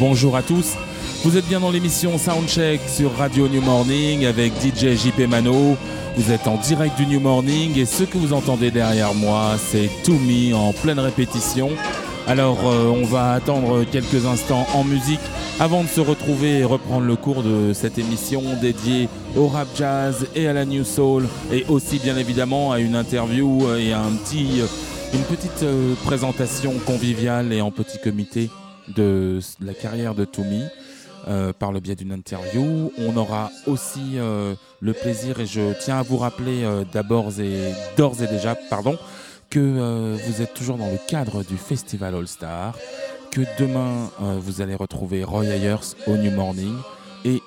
Bonjour à tous. Vous êtes bien dans l'émission Soundcheck sur Radio New Morning avec DJ JP Mano. Vous êtes en direct du New Morning et ce que vous entendez derrière moi, c'est To Me en pleine répétition. Alors, euh, on va attendre quelques instants en musique avant de se retrouver et reprendre le cours de cette émission dédiée au rap jazz et à la new soul et aussi bien évidemment à une interview et à petit, une petite euh, présentation conviviale et en petit comité de la carrière de Toumi euh, par le biais d'une interview. On aura aussi euh, le plaisir, et je tiens à vous rappeler euh, d'abord et d'ores et déjà, pardon, que vous êtes toujours dans le cadre du Festival All Star, que demain vous allez retrouver Roy Ayers au New Morning et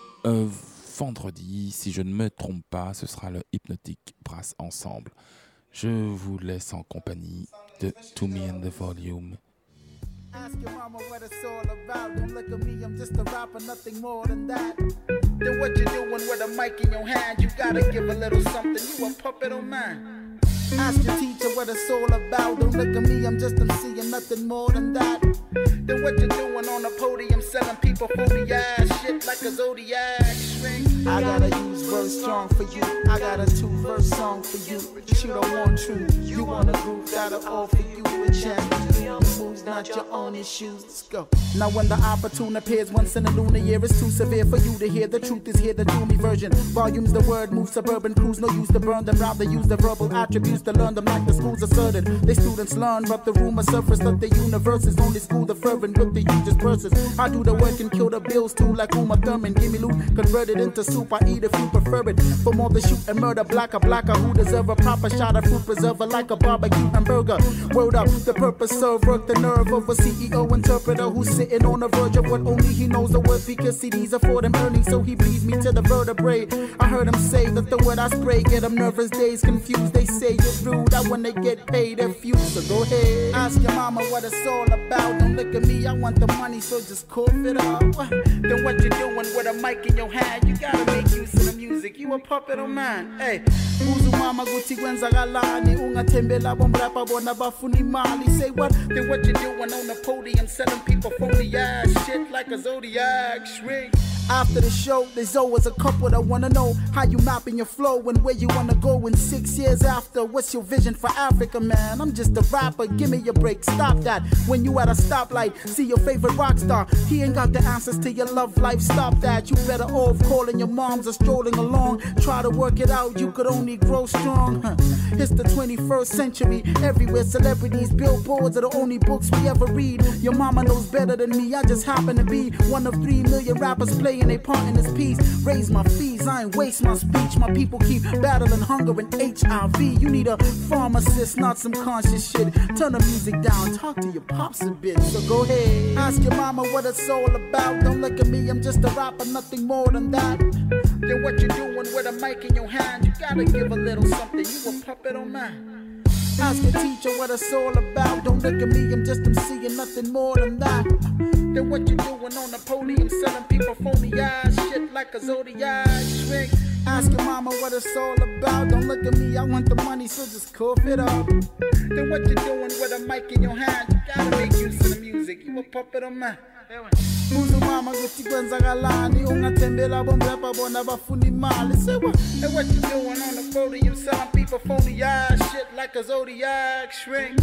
vendredi, si je ne me trompe pas, ce sera le Hypnotic Brass Ensemble. Je vous laisse en compagnie de To and the Volume Ask your mama what it's all about. Don't look at me, I'm just a rapper, nothing more than that. Then what you doing with a mic in your hand? You gotta give a little something. You a puppet on mine. Ask your teacher what it's all about. Don't look at me, I'm just MC and nothing more than that. Then what you doing on the podium selling people phony ass shit like a zodiac string? I gotta use verse strong for you. I got a two verse song for you. But you don't want truth. You want a group that'll offer you a chance moves, not your own issues. Let's go. Now, when the opportune appears once in a lunar year, it's too severe for you to hear. The truth is here, the doomy version. Volumes, the word move suburban crews, no use to burn them. Rather use the verbal attributes to learn them like the schools are asserted. They students learn, but the rumor surface that the universe is only school the fervent with the hugest verses. I do the work and kill the bills too, like Uma Thurman. Give me loot, convert it into soup. I eat if you prefer it. For more than shoot and murder, blacker, blacker, who deserve a proper shot of fruit preserver like a barbecue hamburger. Word up, the purpose serve work the nerve of a CEO interpreter who's sitting on the verge of what only he knows the word because CDs afford him earning, so he bleeds me to the vertebrae. I heard him say that the word I spray get him nervous days confused. They say you're rude, I when they get paid, they're few. So go ahead, ask your mama what it's all about. Don't look at me, I want the money, so just cough it up. Then what you doing with a mic in your hand? You gotta make use of the music. You a puppet on mine. Hey, uzu mama guthi kwenzakalani ungathembela bomrapa bona bafuna imali. Say what? Then what you doing on the podium selling people phony ass shit like a zodiac shrink. After the show, there's always a couple that wanna know how you mapping your flow and where you wanna go in six years after. What's your vision for Africa, man? I'm just a rapper, give me a break. Stop that. When you at a stoplight, see your favorite rock star. He ain't got the answers to your love life. Stop that. You better off calling your moms or strolling along. Try to work it out, you could only grow strong. It's the 21st century. Everywhere celebrities, billboards are the only books we ever read. Your mama knows better than me. I just happen to be one of three million rappers playing playing a part in this piece. Raise my fees, I ain't waste my speech. My people keep battling hunger and HIV. You need a pharmacist, not some conscious shit. Turn the music down, talk to your pops a bit. So go ahead, ask your mama what it's all about. Don't look at me, I'm just a rapper, nothing more than that. Then what you doing with a mic in your hand? You gotta give a little something. You a puppet on mine. Ask the teacher what it's all about. Don't look at me, I'm just emceeing nothing more than that. Then what you doing on the podium selling people phony ass shit like a zodiac shrink. Ask your mama what it's all about. Don't look at me, I want the money, so just cough it up. Then what you doing with a mic in your hand? You gotta make use of the music. You a puppet of mine. Kwenzakalani bona sewa what you doing on the podium selling people phony ass shit like a zodiac shrink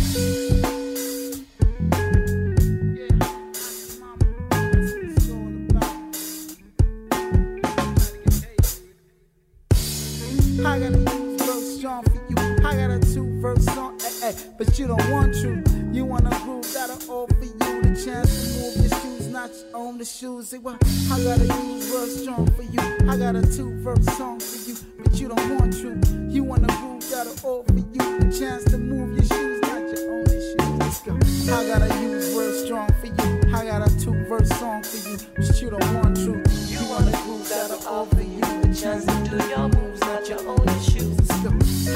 I got a verse strong for you. I got a two verse song, eh, eh, but you don't want to. You wanna groove that'll offer you the chance to move your shoes, not own the shoes. Say, well, I got a two verse strong for you. I got a two verse song for you, but you don't want to. You wanna groove that'll offer you the chance to move your shoes, not your own shoes. Let's go. I got a use verse strong for you. I got a two verse song for you, but you don't want to. You wanna groove that'll offer you the chance to do your moves, not your own shoes.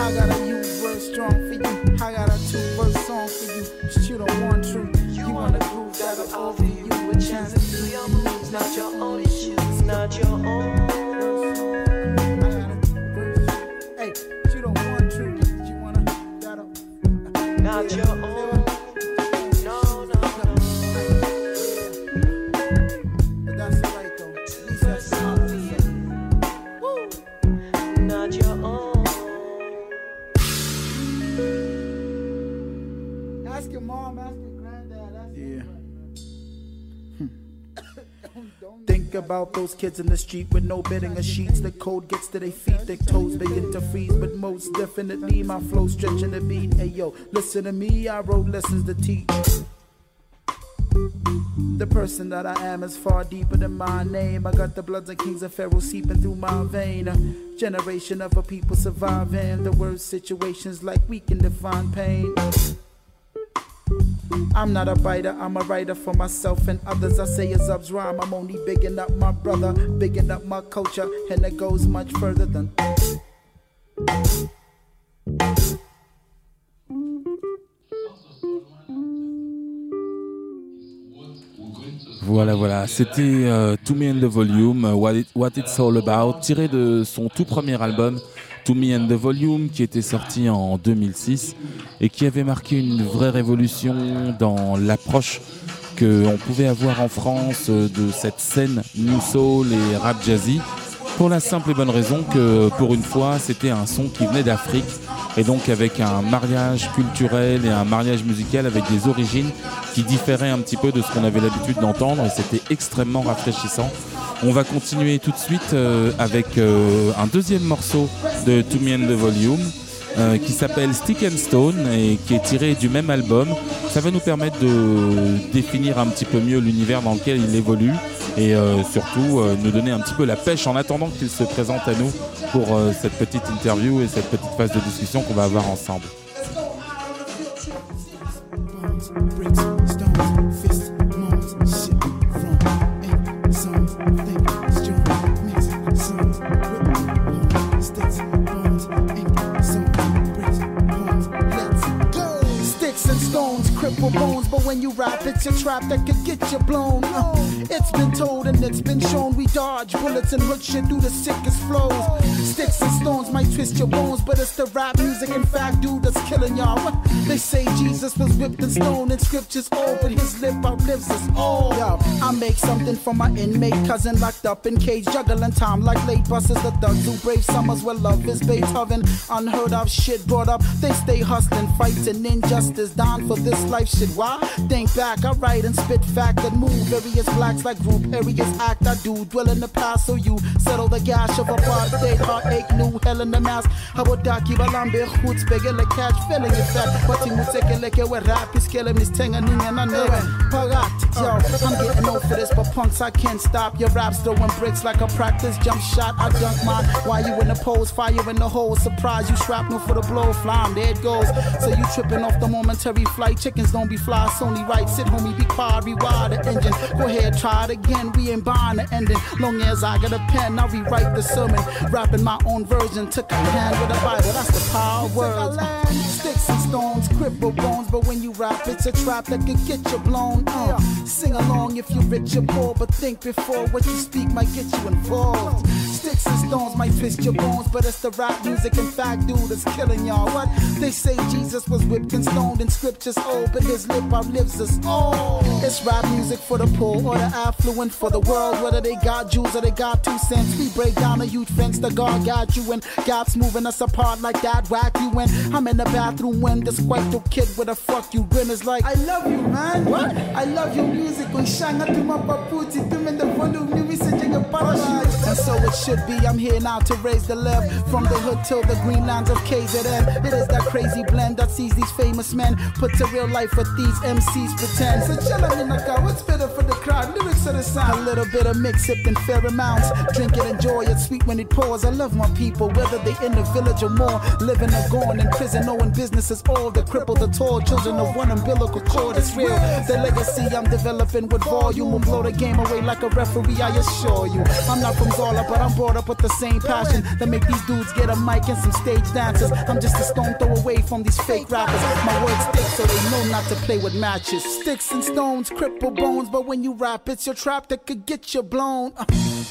I got a U verse strong for you. I got a two verse song for you, but you don't want to. You wanna groove that'll offer you to do your moves, not your own issues, not your own. About those kids in the street with no bedding or sheets. The cold gets to their feet, their toes begin to freeze. But most definitely, my flow stretching the beat. Hey yo, listen to me, I wrote lessons to teach. The person that I am is far deeper than my name. I got the bloods of kings and pharaohs seeping through my vein. A generation of a people surviving the worst situations like we can define pain. I'm not a biter, I'm a writer for myself and others. I say it's Zub's rhyme. I'm only bigging up my brother, bigging up my culture, and it goes much further than. Voilà, voilà. C'était euh, To Me and the Volume, What It's All About, tiré de son tout premier album, To Me and the Volume, qui était sorti en 2006 et qui avait marqué une vraie révolution dans l'approche qu'on pouvait avoir en France euh, de cette scène New Soul et rap jazzy. Pour la simple et bonne raison que, pour une fois, c'était un son qui venait d'Afrique et donc avec un mariage culturel et un mariage musical avec des origines qui différaient un petit peu de ce qu'on avait l'habitude d'entendre et c'était extrêmement rafraîchissant. On va continuer tout de suite euh, avec euh, un deuxième morceau de To Me and the Volume euh, qui s'appelle Stick and Stone et qui est tiré du même album. Ça va nous permettre de définir un petit peu mieux l'univers dans lequel il évolue et surtout nous donner un petit peu la pêche en attendant qu'il se présente à nous pour cette petite interview et cette petite phase de discussion qu'on va avoir ensemble. When you rap, it's a trap that could get you blown. Uh, it's been told and it's been shown we dodge bullets and hook shit through the sickest flows. Sticks and stones might twist your bones, but it's the rap music, in fact, dude, that's killing y'all. They say Jesus was whipped and stoned and scriptures all, but his lip outlives us all. Yo, I make something for my inmate cousin locked up in cage, juggling time like late buses. The thugs who brave summers where love is Beethoven. Unheard of shit brought up, they stay hustling, fighting injustice, down for this life shit. Why? Think back, I write and spit fact that move various blacks like group areas act. I do dwell in the past, so you settle the gash of a apartheid, heartache, new hell in the mask. Habodaki balambe hoots begele catch feeling it fat. But you take we rap is killing this thing and I know it. Pagat, yo, I'm getting this, but punks I can't stop. Your raps throwing bricks like a practice jump shot. I dunk mine Why you in the pose, fire in the hole. Surprise, you shrapnel for the blow, flam, there it goes. So you tripping off the momentary flight. Chickens don't be fly, so only right. Sit, homie, be quiet, rewire the engine. Go ahead, try it again. We ain't buying the ending. Long as I got a pen, I'll rewrite the sermon. Rapping my own version. Took a hand with a Bible, that's the power of words. Sticks and stones, cripple bones, but when you rap, it's a trap that could get you blown. Uh, sing along if you're rich or poor, but think before what you speak might get you involved. Sticks and stones might twist your bones, but it's the rap music in fact, dude, that's killing y'all. What? They say Jesus was whipped and stoned in scriptures old, but his lip outlives us all. It's rap music for the poor or the affluent for the world, whether they got Jews or they got two cents. We break down a huge fence, the God got you, and God's moving us apart like that. Whack you in. I'm in the bathroom when this white little kid with a fuck you grin is like, I love you, man. What? I love your music. When shanga to my And so it should be. I'm here now to raise the left from the hood till the green lands of KZN. It is that crazy blend that sees these famous men put to real life what these MCs pretend. So chillin' in the car, what's better for the crowd? Lyrics or the sound? A little bit of mix, sip in fair amounts. Drink it, enjoy it, sweet when it pours. I love my people, whether they in the village or more. Living or gone in prison, knowing business is all. The crippled, the tall, children of one umbilical cord is real. The legacy I'm developing with volume will blow the game away like a referee, I assure you. I'm not from Zola, but I'm brought up with the same passion that make these dudes get a mic and some stage dancers. I'm just a stone throw away from these fake rappers. My words stick so they know not to play with matches. Sticks and stones, cripple bones, but when you rap, it's your trap that could get you blown. Uh,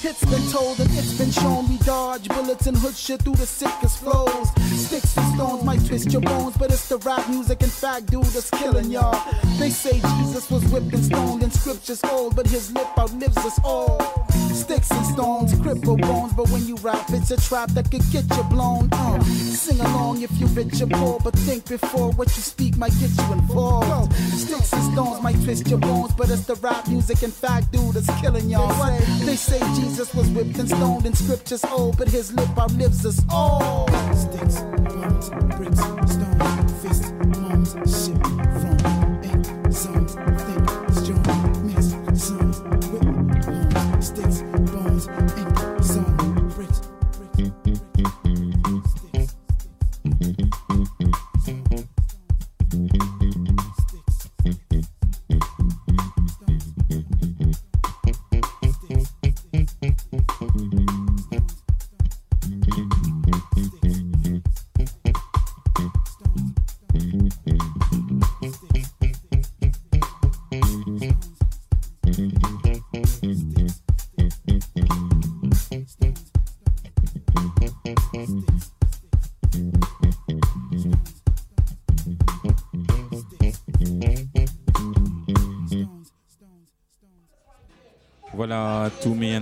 it's been told and it's been shown we dodge bullets and hood shit through the sickest flows. Sticks and stones might twist your bones, but it's the rap music, in fact, dude, that's killing y'all. They say Jesus was whipped and stoned in scriptures old, but his lip outlives us all. Sticks and stones, cripple bones, but when you rap, it's a trap that could get you blown. Uh, sing along if you're rich or poor, but think before what you speak might get you involved. Sticks and stones might twist your bones, but it's the rap music, in fact, dude, that's killing y'all. They say Jesus was whipped and stoned in scriptures old, but his lip outlives us all. Sticks, bones, bricks, stones, fists, moans, shit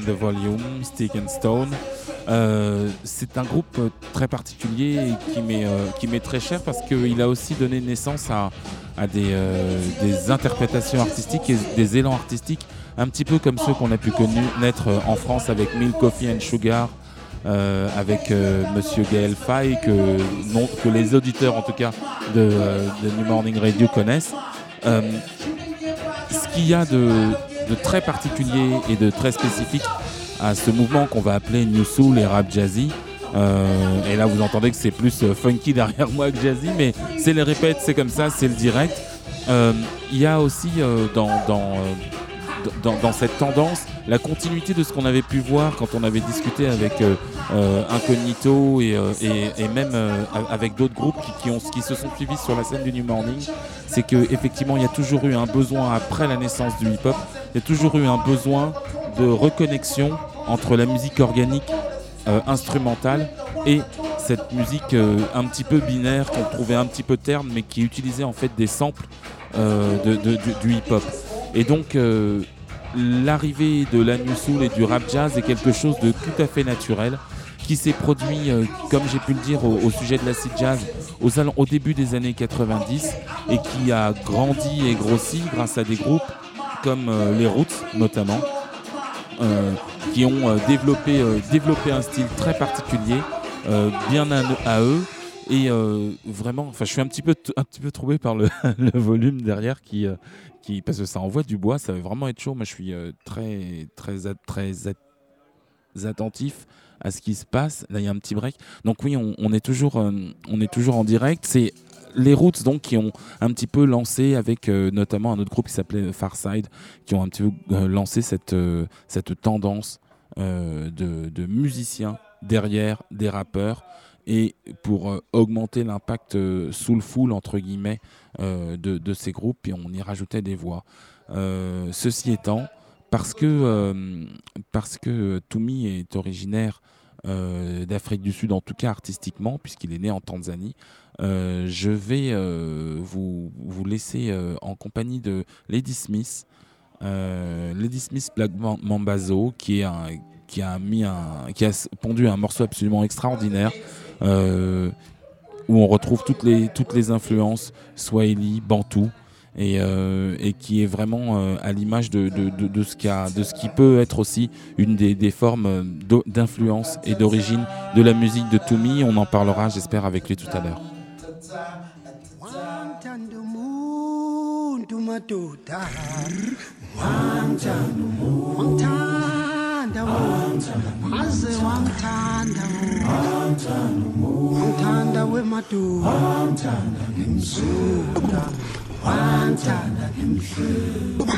the Volume, Stick and Stone. Euh, c'est un groupe euh, très particulier qui m'est euh, très cher parce qu'il a aussi donné naissance à, à des, des interprétations artistiques et des élans artistiques, un petit peu comme ceux qu'on a pu connaître en France avec Milk Coffee and Sugar, avec euh, Monsieur Gaël Faye, que, que les auditeurs en tout cas de, de New Morning Radio connaissent. Euh, ce qu'il y a de, de très particulier et de très spécifique à ce mouvement qu'on va appeler New Soul et Rap Jazzy. euh, et là, vous entendez que c'est plus euh, funky derrière moi que jazzy, mais c'est les répètes, c'est comme ça, c'est le direct. Euh, Il y a aussi dans, dans, cette tendance la continuité de ce qu'on avait pu voir quand on avait discuté avec euh, euh, Incognito et, euh, même avec d'autres groupes qui, se sont suivis sur la scène du New Morning, c'est qu'effectivement il y a toujours eu un besoin après la naissance du hip-hop, il y a toujours eu un besoin de reconnexion entre la musique organique instrumentale et cette musique un petit peu binaire qu'on trouvait un petit peu terne mais qui utilisait en fait des samples de, du hip-hop. Et donc euh, l'arrivée de la new soul et du rap jazz est quelque chose de tout à fait naturel qui s'est produit, euh, comme j'ai pu le dire, au, sujet de l'acid jazz au début des années 90 et qui a grandi et grossi grâce à des groupes comme euh, les Roots notamment, qui ont développé, un style très particulier, bien à eux. Et euh, vraiment, enfin, je suis un petit peu, un petit peu troublé par le, volume derrière qui, euh, qui, parce que ça envoie du bois, ça va vraiment être chaud. Moi, je suis euh, très, très, très attentif à ce qui se passe. Là, il y a un petit break. Donc oui, on, est toujours, on est toujours en direct. C'est les Roots donc qui ont un petit peu lancé avec notamment un autre groupe qui s'appelait Farside, qui ont un petit peu lancé cette cette tendance de musiciens derrière des rappeurs et pour euh, augmenter l'impact euh, soulful entre guillemets euh, de, de ces groupes, puis on y rajoutait des voix. Euh, ceci étant, parce que parce que Toumi est originaire d'Afrique du Sud, en tout cas artistiquement, puisqu'il est né en Tanzanie. Je vais vous, vous laisser en compagnie de Lady Smith, Lady Smith Black Mam- Mambazo, qui qui a mis un qui a pondu un morceau absolument extraordinaire où on retrouve toutes les toutes les influences Swahili, Bantou et, euh, et qui est vraiment euh, à l'image de, de, de, de ce qui peut être aussi une des, des formes euh, d'influence et d'origine de la musique de Toumi. On en parlera, j'espère, avec lui tout à l'heure. Wamthanda madoda wamthanda wamthanda aze wamthanda umuntu wamthanda wamthanda wamthanda ngemhluba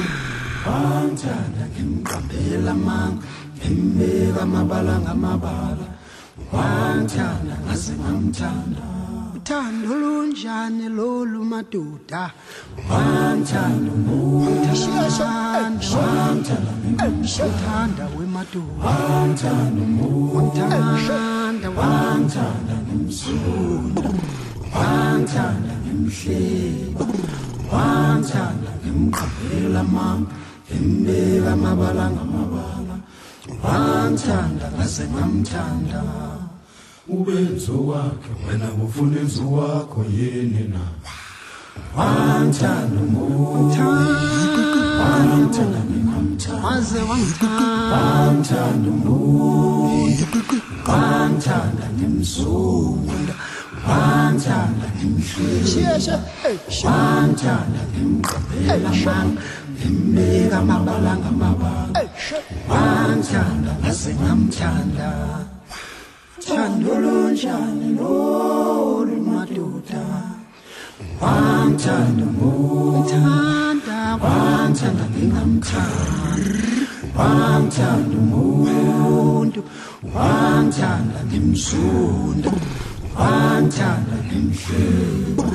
wamthanda ngemqambela manga ngembeka amabala ngamabala wamthanda ngaze ngamthanda uthando lunjani lolu madoda uthanda wemadoda wamthanda ngemsulu wamthanda ngemhleba wamthanda ngemqaphela manga ngembeka amabala ngamabala wamthanda ngaze ngamthanda ubenzo wakhe wena ufuna enzo wakho yini na? Wamthanda umuntu. Wamthanda waze wamthanda. Ngemzunda wamthanda ngemhlesha wamthanda ngemqaphela manga ngembeka amabala ngamabala wamthanda ngaze ngamthanda thando lunjani lolu madoda wamthanda umuntu wamthanda ngingamthanda wamthanda umuntu wamthanda ngemzunda wamthanda ngemhleba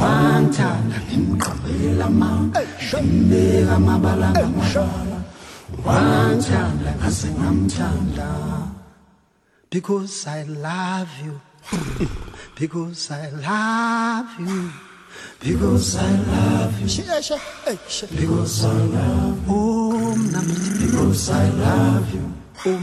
wamthanda ngemqaphela manga ngembeka amabala ngamabala wamthanda ngaze ngamthanda because I love you. because I love you. Because I love you. Because I love you. Oh, Because I love you. Oh.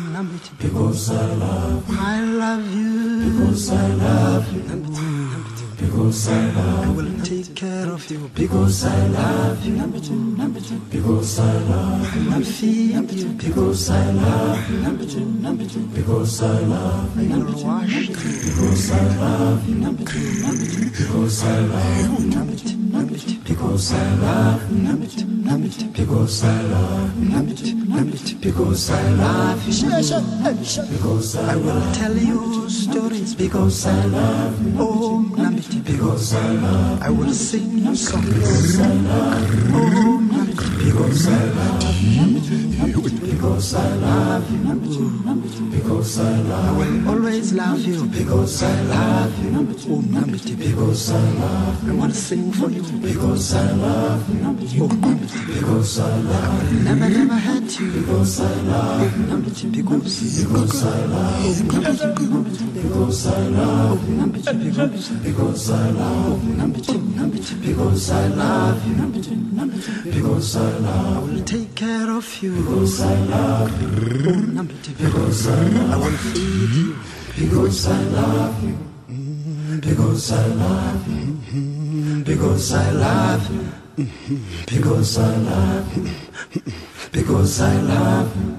Because I love you. I love you. Because I love you. Because I love you. I will take care of you. Because I love you. Namiti. Namiti. Because I love you. I'll feed you. Because I love you. Namiti. Namiti. Because I love you. Wash you. Because I love you. Namiti. Namiti. Because I love you. Namiti. Namiti. Because I love you. Namiti. Namiti. Because I love you. Namiti. Namiti. Because I love you. Because I will tell you stories. Because I love you. Oh, Namiti. Because I love you. I will sing you songs. Because I love you. Oh, Because I love you. Because I love you. Because I love you. I will always love you. Because I love you. Oh. Because I love you. I want to sing for you. Because I love you. Oh. Because I love you. I will never, never hurt you. Because I love you. Namiti. Because, because I love you. Because I love you. Because, because I love you. Namiti. Namiti. Because I love you. Namiti. Namiti. Because I love you. I will take care of you. Because I love you. Oh, Namiti. Because I love you. I will feed you. Because I love you. Mm, Because I love you. Mm, Because I love you. Mm, Because I love you. Because I love you.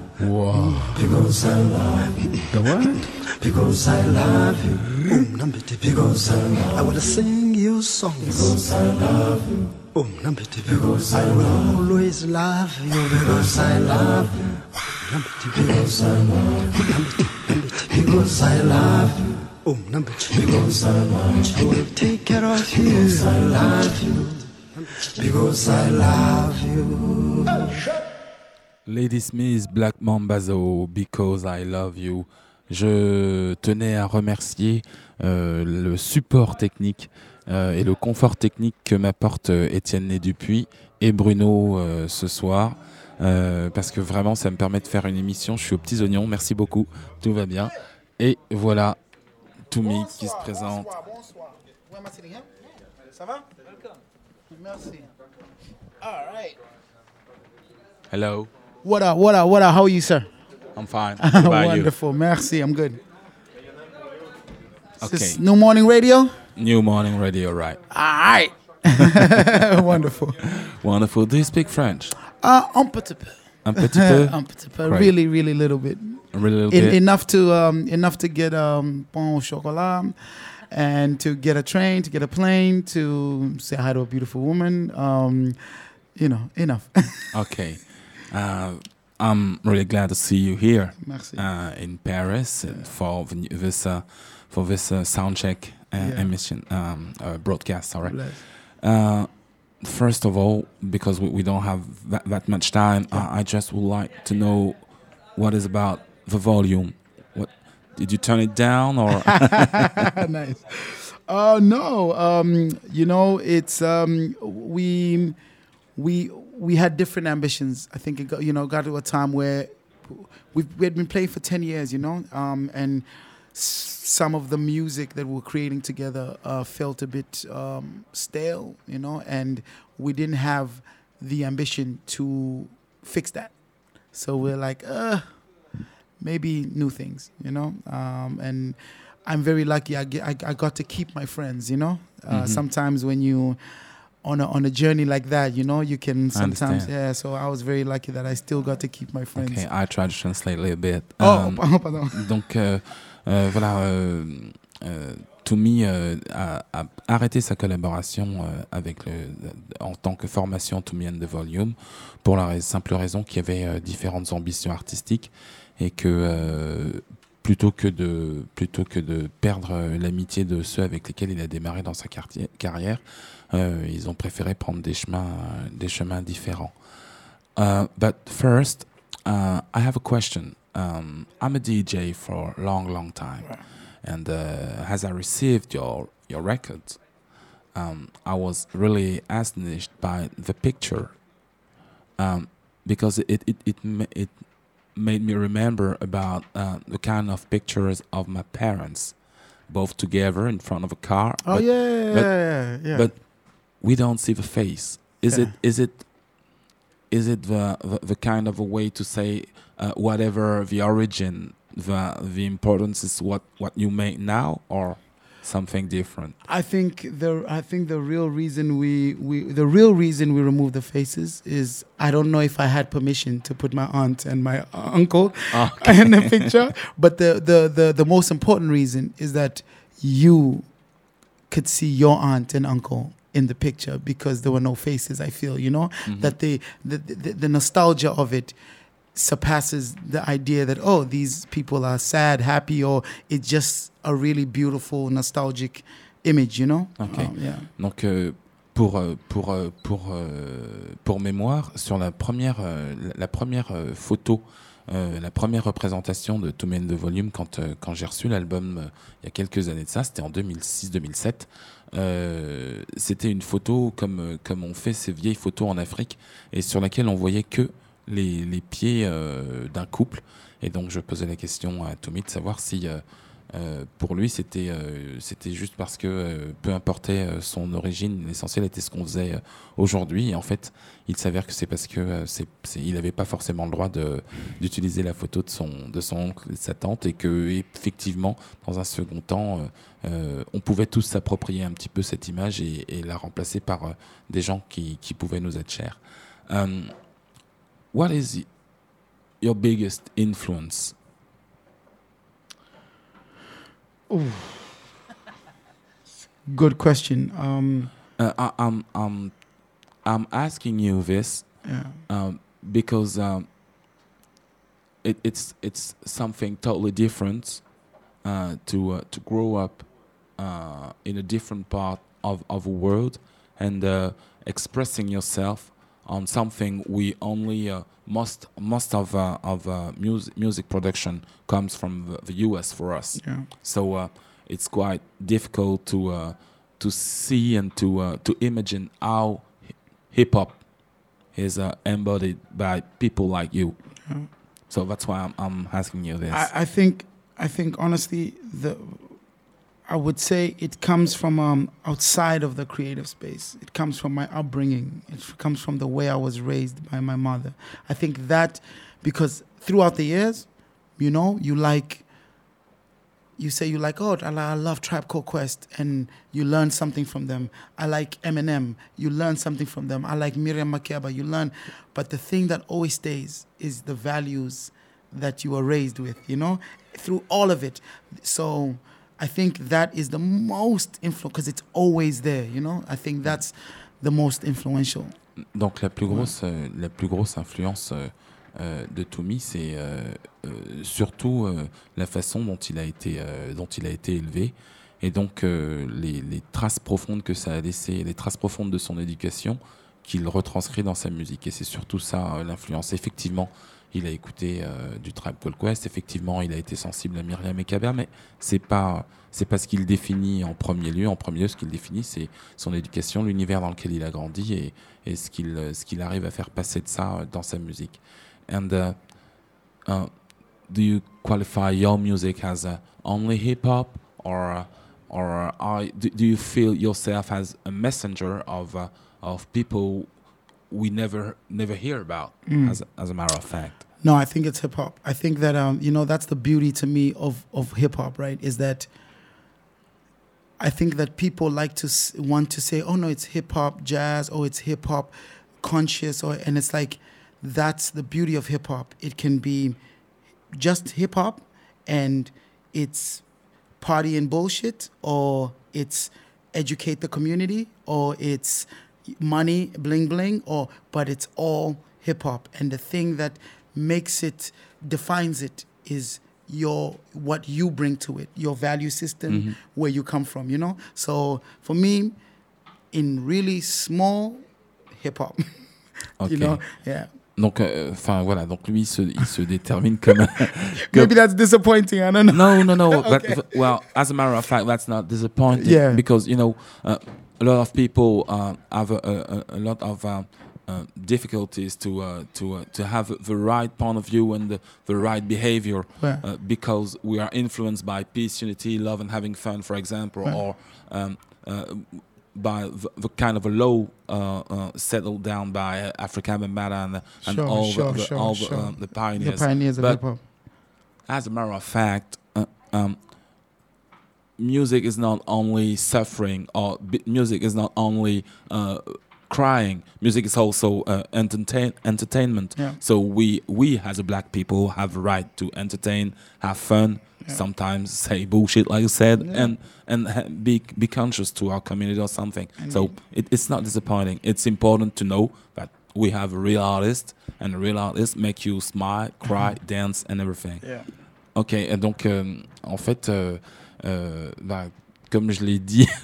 Because I love you. The what? Because I love you. Oh, Nambiti. Because I love you. I will sing you songs. Because I love you. Oh, Nambiti. Because I will always love you. Because I love you. Nambiti. Because I love you. Nambiti. Nambiti. Because I love you. Oh, number two. Because I love you. I will take care of you. Because I love you. Because I love you. Lady Smith, Black Mambazo, Because I Love You. Je tenais à remercier euh, le support technique euh, et le confort technique que m'apportent euh, Étienne Né Dupuis et Bruno euh, ce soir. euh, parce que vraiment, ça me permet de faire une émission. Je suis aux petits oignons. Merci beaucoup. Tout va bien. Et voilà, Toumi qui se présente. Bonsoir, bonsoir. Ça va? Merci. All right. Hello. What up, what up, what up? How are you, sir? I'm fine. What about you? Wonderful. Merci. I'm good. Is Okay. this New Morning Radio? New Morning Radio, right. All right. Wonderful. Wonderful. Do you speak French? Uh, un petit peu. Un petit peu? un petit peu. Great. Really, really little bit. A little En- bit? enough to um, enough to get um, bon au chocolat, and to get a train, to get a plane, to say hi to a beautiful woman. Um, you know, enough. Okay. Uh, I'm really glad to see you here Merci. uh, in Paris and for this uh, for this uh, soundcheck uh, Yeah. emission um, uh, broadcast. Sorry. Uh, first of all, because we, we don't have that, that much time, I, I just would like to know what is about the volume. Did you turn it down or? nice. Uh, no, um, you know, it's um, we we we had different ambitions. I think it got, you know got to a time where we've we had been playing for ten years, you know, um, and some of the music that we're creating together uh, felt a bit um, stale, you know, and we didn't have the ambition to fix that. So we're like, uh, maybe new things, you know? Um, and I'm very lucky. I, get, I I got to keep my friends, you know? Uh, Mhm. Sometimes when you on a on a journey like that, you know, you can sometimes yeah. So I was very lucky that I still got to keep my friends. okay, I try to translate a little bit. Oh, Um, pardon, pardon. Donc euh, euh, voilà, euh, euh, Toumi euh, a, a arrêté sa collaboration euh, avec le, en tant que formation Toumi and the Volume pour la simple raison qu'il y avait euh, différentes ambitions artistiques et que euh, plutôt que de plutôt que de perdre euh, l'amitié de ceux avec lesquels il a démarré dans sa quartier- carrière, euh, ils ont préféré prendre des chemins des chemins différents. Uh, but first, uh, I have a question. Um, I'm a DJ for a long, long time, and uh, as I received your your records, um, I was really astonished by the picture, um, because it it it made me remember about uh, the kind of pictures of my parents, both together in front of a car. Oh but- yeah, but- yeah, yeah. but we don't see the face. Is Yeah. it is it is it the, the the kind of a way to say uh, whatever the origin, the the importance is what what you make now, or something different? I think the I think the real reason we, we the real reason we remove the faces is I don't know if I had permission to put my aunt and my uncle in the picture, but the, the the the most important reason is that you could see your aunt and uncle in the picture because there were no faces. I feel you know mm-hmm. that the the, the the nostalgia of it surpasses the idea that oh these people are sad happy or it just a really beautiful nostalgic image you know? Okay. Um, yeah Donc euh, pour euh, pour euh, pour pour mémoire, sur la première la première photo. euh, la première représentation de Tommy and the Volume quand, quand j'ai reçu l'album il y a quelques années de ça, c'était en 2006-2007. Euh, c'était une photo comme, comme on fait ces vieilles photos en Afrique et sur laquelle on voyait que les, les pieds euh, d'un couple. Et donc je posais la question à Tommy de savoir si euh, euh, pour lui c'était euh, c'était juste parce que euh, peu importait son origine, l'essentiel était ce qu'on faisait aujourd'hui. Et en fait, il s'avère que c'est parce que il n'avait pas forcément le droit d'utiliser la photo de son de son oncle de sa tante et que effectivement dans un second temps on pouvait tous s'approprier un petit peu cette image et, la remplacer par des gens qui, pouvaient nous être chers. What is your biggest influence? Good question. Um Uh, I, I'm I'm I'm asking you this yeah. um, because um, it, it's it's something totally different uh, to uh, to grow up uh, in a different part of of a world and uh, expressing yourself on something we only uh, most most of uh, of uh, music music production comes from the, the US for us. Yeah. So uh, it's quite difficult to uh, to see and to uh, to imagine how hip hop is uh, embodied by people like you. So that's why I'm, I'm asking you this. I, I think I think honestly the I would say it comes from um, outside of the creative space. It comes from my upbringing. It comes from the way I was raised by my mother. I think that because throughout the years, you know, you like you say you like oh I, love Tribe Called Quest and you learn something from them. I like Eminem. You learn something from them. I like Miriam Makeba. You learn, but the thing that always stays is the values that you were raised with. You know, through all of it. So I think that is the most influential because it's always there. You know, I think that's the most influential. Donc la plus grosse, euh, la plus grosse influence euh, euh, de Toumi, c'est euh, surtout la façon dont il a été, dont il a été élevé, et donc les, les traces profondes que ça a laissé, les traces profondes de son éducation qu'il retranscrit dans sa musique. Et c'est surtout ça l'influence. Effectivement, il a écouté euh, du Tribe Called Quest. Effectivement, il a été sensible à Myriam Makeba, mais c'est pas c'est pas ce qu'il définit en premier lieu. En premier lieu, ce qu'il définit, c'est son éducation, l'univers dans lequel il a grandi et, et ce qu'il euh, ce qu'il arrive à faire passer de ça euh, dans sa musique. And uh, uh, do you qualify your music as uh, only hip hop, or uh, or are, do, do you feel yourself as a messenger of uh, of people we never never hear about? As as a matter of fact? No, I think it's hip hop. I think that um, you know that's the beauty to me of of hip hop, right? Is that I think that people like to want to say, "Oh no, it's hip hop, jazz. Oh, it's hip hop, conscious." Or and it's like that's the beauty of hip hop. It can be just hip hop, and it's party and bullshit, or it's educate the community, or it's money, bling bling, or but it's all hip hop. And the thing that makes it defines it is your what you bring to it, your value system, where you come from, you know? So for me, in really small hip hop. Okay. You know? Yeah. Donc, euh, enfin voilà, donc lui, il se, il se détermine comme- Maybe that's disappointing. I don't know. no, no, no. Okay. But well, as a matter of fact, that's not disappointing. Yeah. Because you know, uh, a lot of people uh, have a, a, a lot of uh, uh, difficulties to uh, to uh, to have the right point of view and the, the right behavior Yeah. uh, because we are influenced by peace, unity, love, and having fun, for example, Yeah. or um, uh, by the, the kind of a low uh, uh, settled down by uh, Afrika Bambaataa and, and Sure, all sure, the, the, sure, all the, um, the pioneers. pioneers But as a matter of fact, uh, um, music is not only suffering, or b- music is not only uh, crying. Music is also uh, entertain entertainment. Yeah. So we we as a black people have a right to entertain, have fun, sometimes say bullshit like you said, Yeah. and and ha- be be conscious to our community or something. So it, it's not disappointing. It's important to know that we have a real artist, and a real artist make you smile, cry, dance, and everything. Yeah. Ok, et donc euh, en fait, euh, euh, bah, comme je l'ai dit,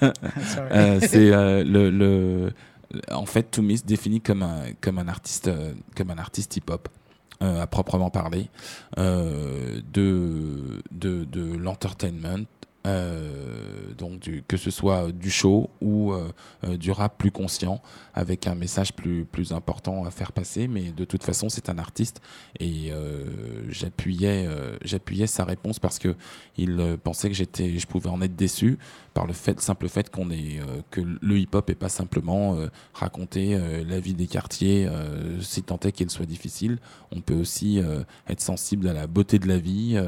c'est le, le, en fait, Toomey se définit comme un, comme un artiste, euh, comme un artiste hip-hop. euh, à proprement parler, euh, de l'entertainment, euh, donc du, que ce soit du show ou euh, euh, du rap plus conscient, avec un message plus, plus important à faire passer, mais de toute façon c'est un artiste. Et euh, j'appuyais j'appuyais sa réponse parce que il pensait que j'étais je pouvais en être déçu par le fait simple fait qu'on est que le hip hop est pas simplement raconter la vie des quartiers si tant est qu'elle soit difficile. On peut aussi être sensible à la beauté de la vie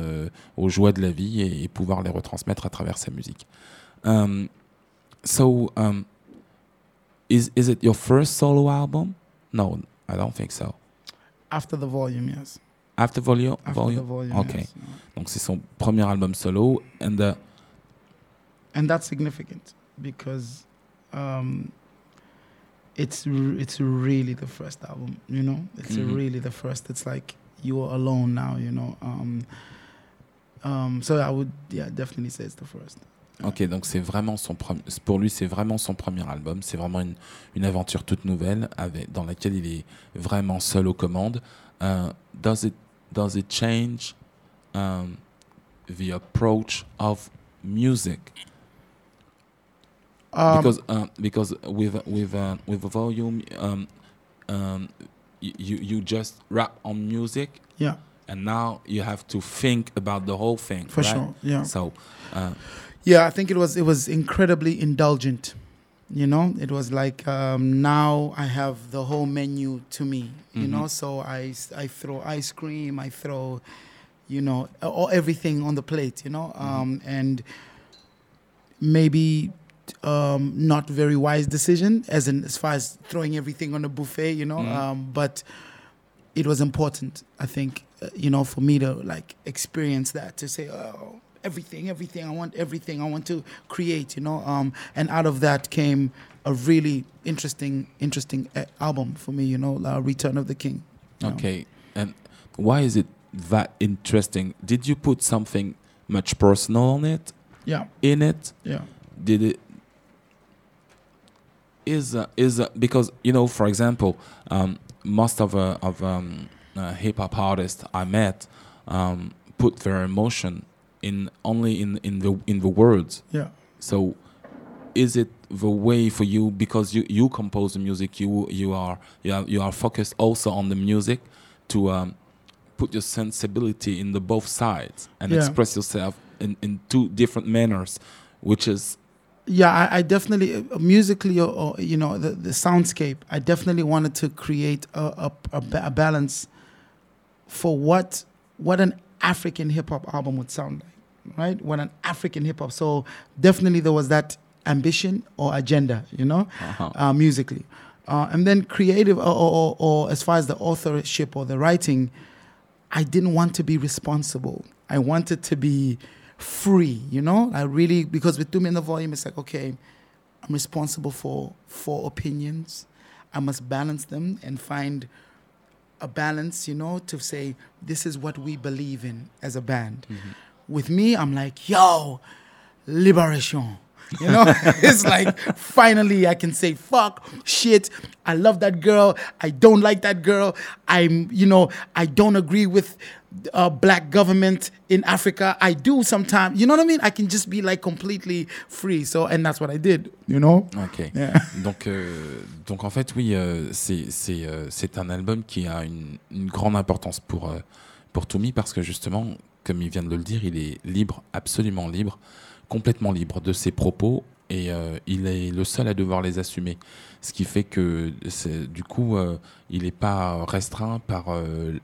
aux joies de la vie et pouvoir les retransmettre à travers sa musique um, so um, is is it your first solo album? No I don't think so After the volume, yes. after volume After volume the volume? Okay. yes. donc c'est son premier album solo and and that's significant because um, it's it's really the first album. You know, it's Mhm. really the first. It's like you are alone now. You know, um, Um, so I would, yeah, definitely say it's the first. Ok, donc c'est vraiment son premier. Pour lui, c'est vraiment son premier album. C'est vraiment une, une aventure toute nouvelle avec, dans laquelle il est vraiment seul aux commandes. Uh, does it does it change um, the approach of music? Um, because uh, because with with uh, with volume, um, um, you you just rap on music, yeah, and now you have to think about the whole thing. for right? sure. Yeah. So. Uh, Yeah, I think it was it was incredibly indulgent. You know, it was like um, now I have the whole menu to me. You Mhm. know, so I I throw ice cream, I throw, you know, all, everything on the plate. You know, um, and maybe um, not very wise decision as in as far as throwing everything on a buffet. You know, Mhm. um, but it was important. I think you know for me to like experience that to say oh everything everything i want everything i want to create you know um and out of that came a really interesting interesting uh, album for me you know uh, return of the king you know. Okay, and why is it that interesting? Did you put something much personal on it? yeah In it? yeah Did it? Is uh, is uh, because you know, for example, um, most of uh, of um, uh, hip hop artists I met um, put their emotion in only in in the in the words. yeah So, is it the way for you because you you compose the music? You you are you are, you are focused also on the music to um, put your sensibility in the both sides and Yeah. express yourself in in two different manners, which is yeah i, I definitely uh, musically or, or you know the, the soundscape i definitely wanted to create a, a, a, ba- a balance for what what an african hip-hop album would sound like right? What an african hip-hop so definitely there was that ambition or agenda you know uh-huh. uh, musically. Uh, and then creative or, or, or, as far as the authorship or the writing i didn't want to be responsible. I wanted to be free you know? I really because with two in the volume it's like okay i'm responsible for four opinions. I must balance them and find a balance you know to say this is what we believe in as a band. Mm-hmm. With me i'm like yo liberation. You know it's like finally i can say fuck shit i love that girl i don't like that girl i'm you know i don't agree with uh, black government in africa i do sometimes you know what i mean? I can just be like completely free so and that's what i did you know? Ok. Yeah. Donc, euh, donc en fait, oui, euh, c'est c'est euh, c'est un album qui a une, une grande importance pour pour parce que justement, comme il vient de le dire, il est libre, absolument libre, complètement libre de ses propos et il est le seul à devoir les assumer. Ce qui fait que du coup, il n'est pas restreint par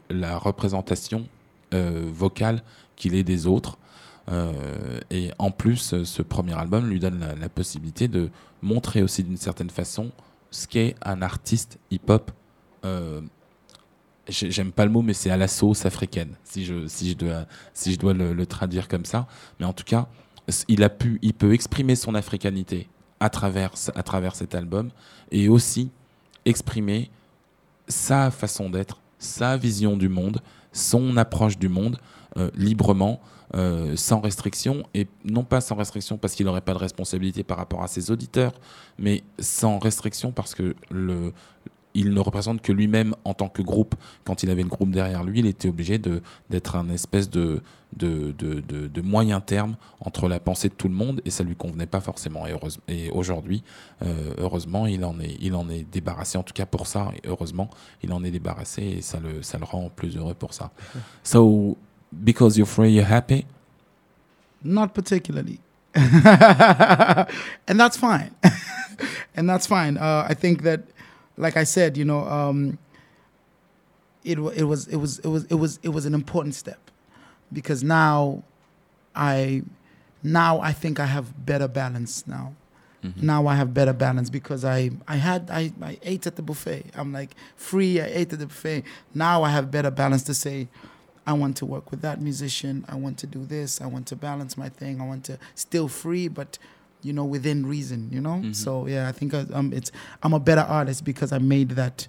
la représentation vocale qu'il est des autres. Euh, et en plus, euh, ce premier album lui donne la, possibilité de montrer aussi d'une certaine façon ce qu'est un artiste hip-hop. euh, j'ai- J'aime pas le mot, mais c'est à la sauce africaine, si je, si je dois, si je dois le, le traduire comme ça. Mais en tout cas, il, a pu, il peut exprimer son africanité à travers, à travers cet album et aussi exprimer sa façon d'être, sa vision du monde, son approche du monde euh, librement, euh, sans restriction, et non pas sans restriction parce qu'il n'aurait pas de responsabilité par rapport à ses auditeurs, mais sans restriction parce que le, il ne représente que lui-même en tant que groupe. Quand il avait le groupe derrière lui, il était obligé d'être un espèce de, de, de, de- moyen terme entre la pensée de tout le monde et ça lui convenait pas forcément. Et, heureuse- et aujourd'hui, euh, heureusement, il en, est, il en est débarrassé, en tout cas pour ça, heureusement, il en est débarrassé et ça le, ça le rend plus heureux pour ça. So, because you're free, you're happy? Not particularly. and that's fine. and that's fine. Uh, I think that, like I said, you know, um, it, it was it was it was it was it was an important step because now I now I think I have better balance now. Mhm. Now I have better balance because I I had I, I ate at the buffet. I'm like free. I ate at the buffet. Now I have better balance to say, I want to work with that musician. I want to do this. I want to balance my thing. I want to still free, but you know within reason. You know? Mhm. So yeah, I think I, um, it's I'm a better artist because I made that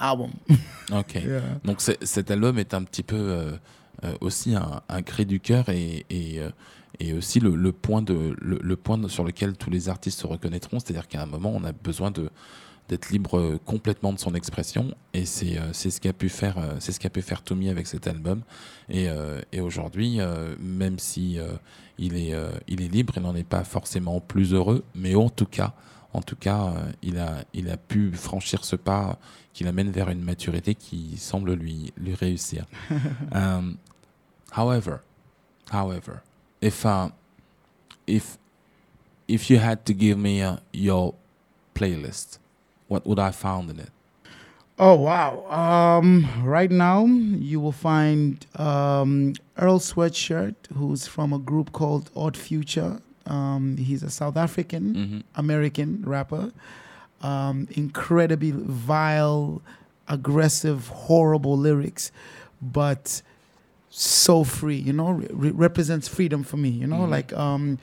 album. Ok. Yeah. Donc c'est- cet album est un petit peu, euh, euh, aussi un, un cri du cœur et, et, euh, et aussi le, le point de, le, le point de- sur lequel tous les artistes se reconnaîtront, c'est-à-dire qu'à un moment, on a besoin de d'être libre euh, complètement de son expression. Et c'est euh, ce qu'a pu faire euh, c'est ce qu'a pu faire Tommy avec cet album. Et, et aujourd'hui même si il est il est libre il n'en est pas forcément plus heureux. Mais en tout cas en tout cas il a il a pu franchir ce pas qui l'amène vers une maturité qui semble lui lui réussir. Um, however however if uh, if if you had to give me uh, your playlist what would I found in it? Oh wow! Um, right now, you will find um, Earl Sweatshirt, who's from a group called Odd Future. Um, he's a South African Mhm. American rapper. Um, incredibly vile, aggressive, horrible lyrics, but so free. You know, re- represents freedom for me. You know, Mhm. like um,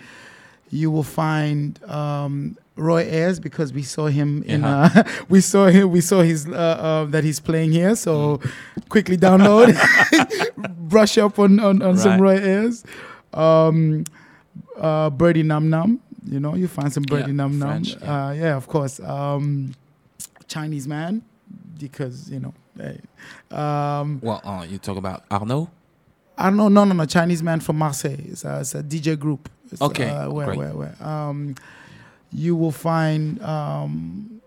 you will find um, Roy Ayers because we saw him in Yeah. uh, we saw him we saw his uh, uh, that he's playing here. So quickly download, brush up on on, on some Roy Right. Ayers. Um, uh, Birdy Nam Nam. You know, you find some Birdy Yeah, Nam Nam. Yeah. Uh, yeah, of course. Um, Chinese man, because you know. hey. Um, Well, uh, you talk about Arnaud. I don't know. No, no, no. Chinese man from Marseille. It's a, it's a DJ group. It's, Okay, Uh, where, great. where, where? Um, you will find um,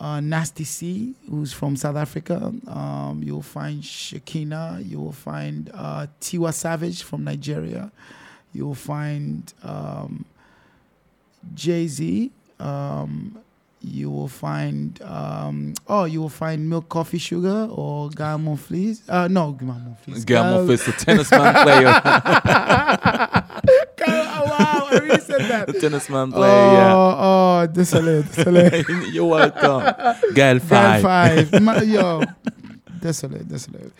uh, Nasty C, who's from South Africa. Um, you'll find Shekhinah. You will find uh, Tiwa Savage from Nigeria. You will find um, Jay Z. Um, you will find um, oh, you will find Milk Coffee Sugar or Guy Monfils. Uh, no, Monfils. Guy Guy- Monfils, the tennisman player. I said that. the tennisman Oh, player, oh, désolé, désolé. You're welcome. Gael Gaël Faye. five. Ma- Yo, désolé, désolé.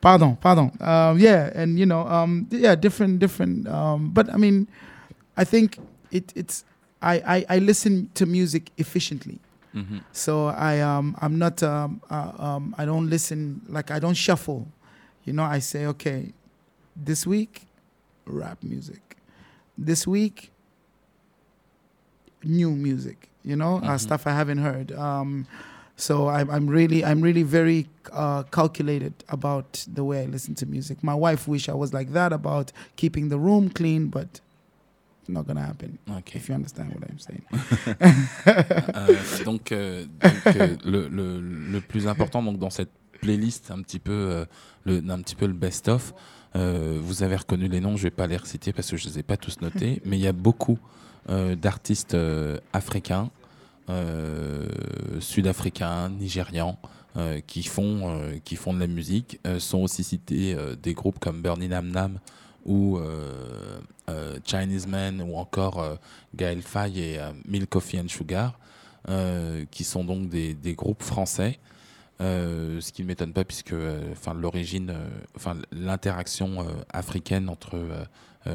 Pardon, pardon. Um, yeah, and you know, um, yeah, different, different. Um, but I mean, I think it, it's. I, I, I listen to music efficiently. Mhm. So I um I'm not um, uh, um I don't listen like I don't shuffle, you know. I say okay, this week, rap music, this week, new music, you know, uh, Mhm. stuff I haven't heard. Um, so I'm I'm really I'm really very uh, calculated about the way I listen to music. My wife wish I was like that about keeping the room clean, but not gonna happen. Ok. If you understand what I'm saying. Euh, donc, euh, donc, euh, le, le, le plus important donc dans cette playlist un petit peu euh, le un petit peu le best of euh, vous avez reconnu les noms je vais pas les reciter parce que je les ai pas tous notés mais il y a beaucoup euh, d'artistes euh, africains sud-africains nigérians qui font qui font de la musique sont aussi cités des groupes comme Bernie Nam Nam ou Chinese Man ou encore Gaël Faye et Milk Coffee and Sugar, qui sont donc des, des groupes français. Euh, ce qui ne m'étonne pas puisque euh, enfin l'origine, euh, enfin l'interaction africaine entre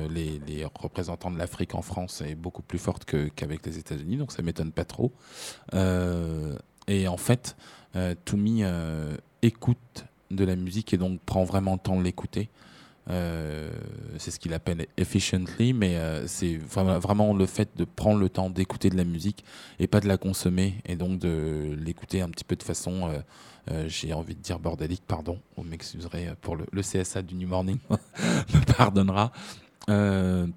les, représentants de l'Afrique en France est beaucoup plus forte qu'avec les États-Unis, donc ça m'étonne pas trop. Et en fait, Toumi écoute de la musique et donc prend vraiment le temps de l'écouter. C'est ce qu'il appelle efficiently, mais c'est vraiment, le fait de prendre le temps d'écouter de la musique et pas de la consommer, et donc de l'écouter un petit peu de façon, j'ai envie de dire bordélique, pardon, vous m'excuserez pour le, CSA du New Morning, me pardonnera. Euh,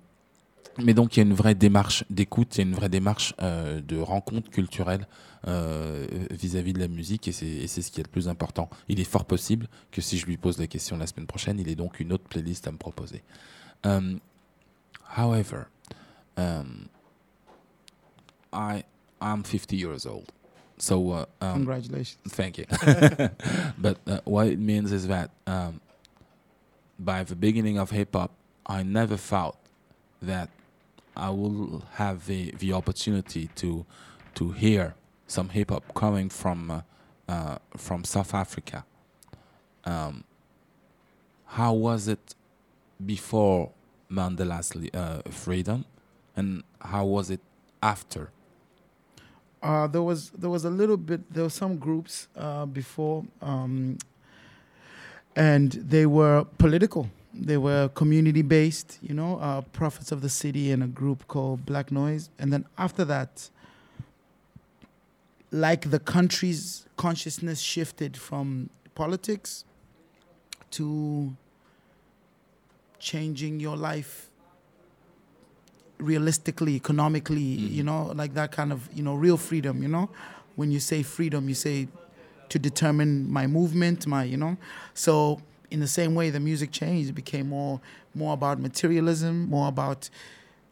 mais donc il y a une vraie démarche d'écoute, il y a une vraie démarche euh, de rencontre culturelle euh, vis-à-vis de la musique et c'est ce qui est le plus important. Il est fort possible que si je lui pose la question la semaine prochaine, il ait donc une autre playlist à me proposer. However, um, I I'm 50 years old, so uh, um, Congratulations. Thank you. but uh, what it means is that um, by the beginning of hip hop, I never thought that I will have the, the opportunity to to hear some hip hop coming from uh, uh, from South Africa. Um, how was it before Mandela's uh, freedom, and how was it after? Uh, there was there was a little bit there were some groups uh, before um, and they were political they were community based, you know, uh, Prophets of da City and a group called Black Noise. And then after that, like the country's consciousness shifted from politics to changing your life realistically, economically, you know, like that kind of, you know, real freedom, you know. When you say freedom, you say to determine my movement, my, you know. So in the same way the music changed, it became more more about materialism, more about,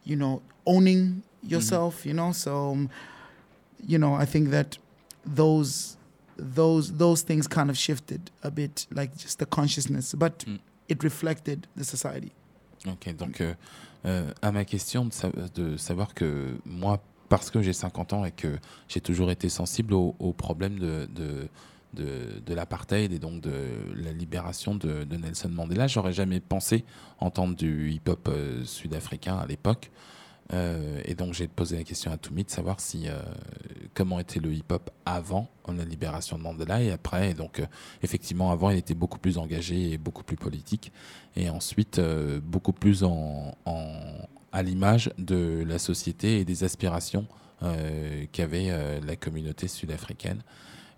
you know, owning yourself, you know. So um, you know, I think that those those those things kind of shifted a bit, like just the consciousness, but Mm. it reflected the society. Ok, donc euh, euh, à ma question de, de savoir que moi, parce que j'ai 50 ans et que j'ai toujours été sensible au, au problème de, de, de, l'apartheid et donc de la libération de, de Nelson Mandela, j'aurais jamais pensé entendre du hip-hop euh, sud-africain à l'époque. Euh, et donc j'ai posé la question à Toumi de savoir si euh, comment était le hip-hop avant la libération de Mandela et après. Et donc euh, effectivement avant il était beaucoup plus engagé et beaucoup plus politique et ensuite beaucoup plus en, à l'image de la société et des aspirations qu'avait la communauté sud-africaine.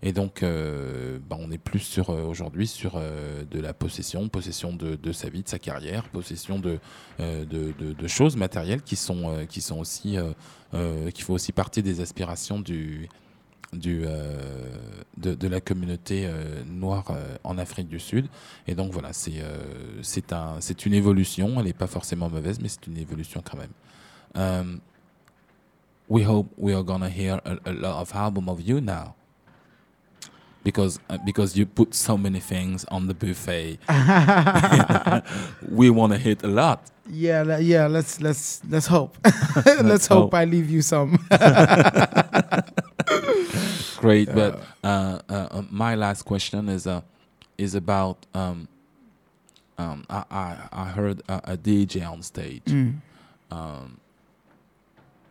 Et donc, euh, bah, on est plus sur euh, aujourd'hui sur euh, de la possession, possession de, sa vie, de sa carrière, possession de, choses matérielles qui sont, qui sont aussi, qui font aussi partie des aspirations du, de, la communauté noire en Afrique du Sud. Et donc voilà, c'est c'est un, une évolution. Elle n'est pas forcément mauvaise, mais c'est une évolution quand même. We hope we are gonna hear a, a lot of album of you now. Because uh, because you put so many things on the buffet, we want to hit a lot. Yeah, le- yeah. Let's let's let's hope. let's, hope hope. I leave you some. Great, but uh, uh, uh, my last question is uh, is about um, um, I, I I heard a, a DJ on stage. Mm. Um,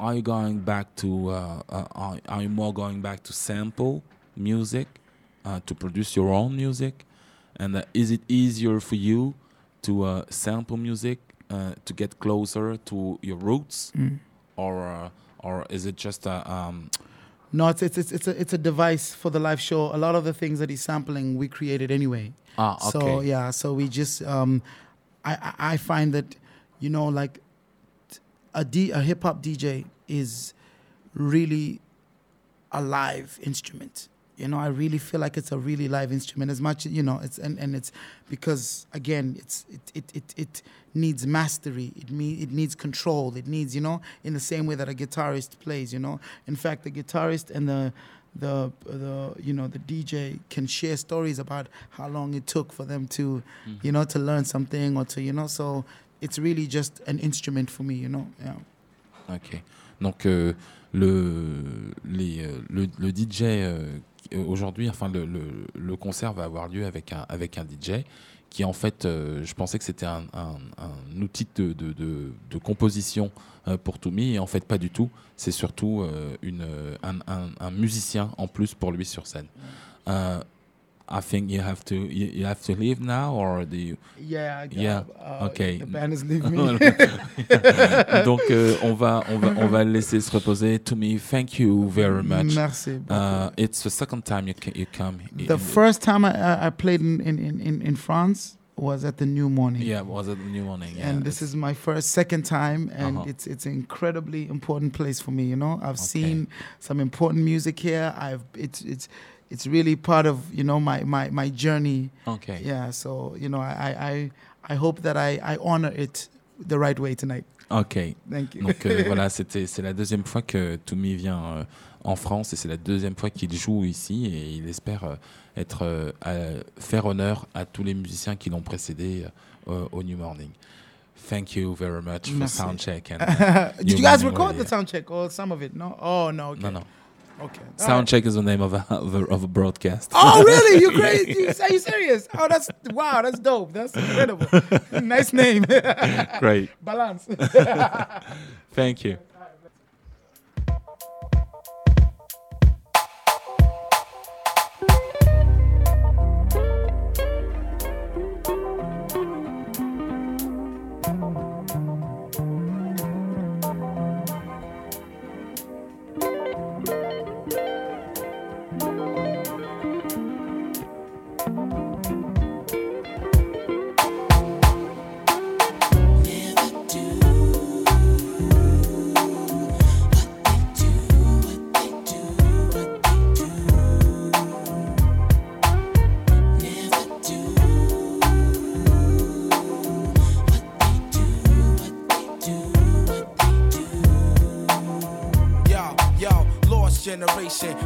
are you going back to uh, uh, are, are you more going back to sample music uh, to produce your own music, and uh, is it easier for you to uh, sample music uh, to get closer to your roots, Mm. or uh, or is it just a um, No, it's, it's it's it's a it's a device for the live show. A lot of the things that he's sampling, we created anyway. ah okay So yeah, so we just um, I I- find that you know like a D a hip hop DJ is really a live instrument. You know, I really feel like it's a really live instrument. As much you know, it's and, and it's because again, it's it it it, it needs mastery. It me it needs control. It needs you know in the same way that a guitarist plays. You know, in fact, the guitarist and the the the you know the DJ can share stories about how long it took for them to mm-hmm. you know to learn something or to you know so it's really just an instrument for me you know yeah Ok. Donc euh, le, les, euh, le, le DJ euh, aujourd'hui, enfin le, concert va avoir lieu avec un, avec un DJ qui en fait, euh, je pensais que c'était un, outil de, de, composition euh, pour Toumi et en fait pas du tout. C'est surtout euh, une, euh, un, un, un musicien en plus pour lui sur scène. I think you have to you, you have to leave now or do you yeah I- Yeah, uh, okay. the band is leaving me Donc euh, on va on va on va laisser se reposer. Tumi, thank you very much. merci Uh, it's the second time you you come. the first time I, I played in, in, in, in France was at the New Morning yeah was it the new morning? Yeah, and this is my first second time and Uh-huh. it's it's an incredibly important place for me you know i've Okay. seen some important music here i've it's it's it's really part of you know my my, my journey okay. yeah so you know I, I i hope that i i honor it the right way tonight Ok. thank you Donc euh, voilà, c'était c'est la deuxième fois que Toumi vient euh, en France et c'est la deuxième fois qu'il joue ici et il espère euh, être euh, à- faire honneur à tous les musiciens qui l'ont précédé euh, au New Morning. Thank you very much for Merci. soundcheck. And, uh, did you guys record the sound check or some of it? No? Oh no okay No, no. Okay Soundcheck is the name of a, of a, of a broadcast. Oh really? You crazy? You, are you serious? Oh, that's wow. That's dope. That's incredible. nice name. Great. Balance. Thank you. Fast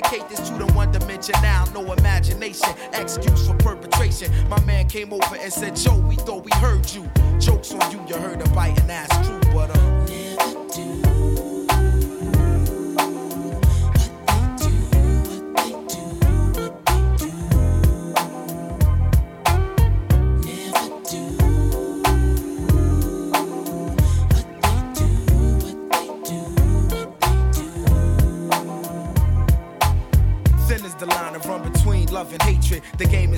this to the one dimension now, no imagination, excuse for perpetration. My man came over and said, Joe, we thought we heard you. Jokes on you, you heard a biting ass true, but uh.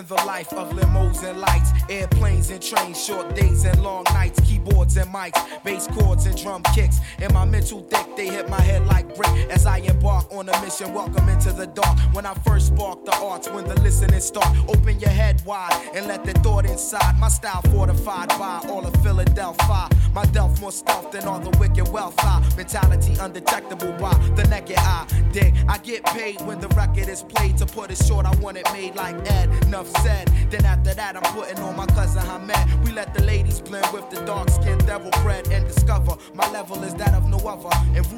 Living the life of limos and lights, airplanes and trains, short days and long nights, keyboards and mics, bass chords and drum kicks. and my mental thick, they hit my head like brick as I embark on a mission. Welcome into the dark. When I first spark the arts, when the listening start, open your head wide and let the thought inside. My style fortified by all of Philadelphia. My delf more stealth than all the wicked wealth. I mentality undetectable by the naked eye. Dig, I get paid when the record is played. To put it short, I want it made like Ed. Enough said. Then after that, I'm putting on my cousin Hamed. We let the ladies blend with the dark skinned devil bread and discover my level is that of no other. And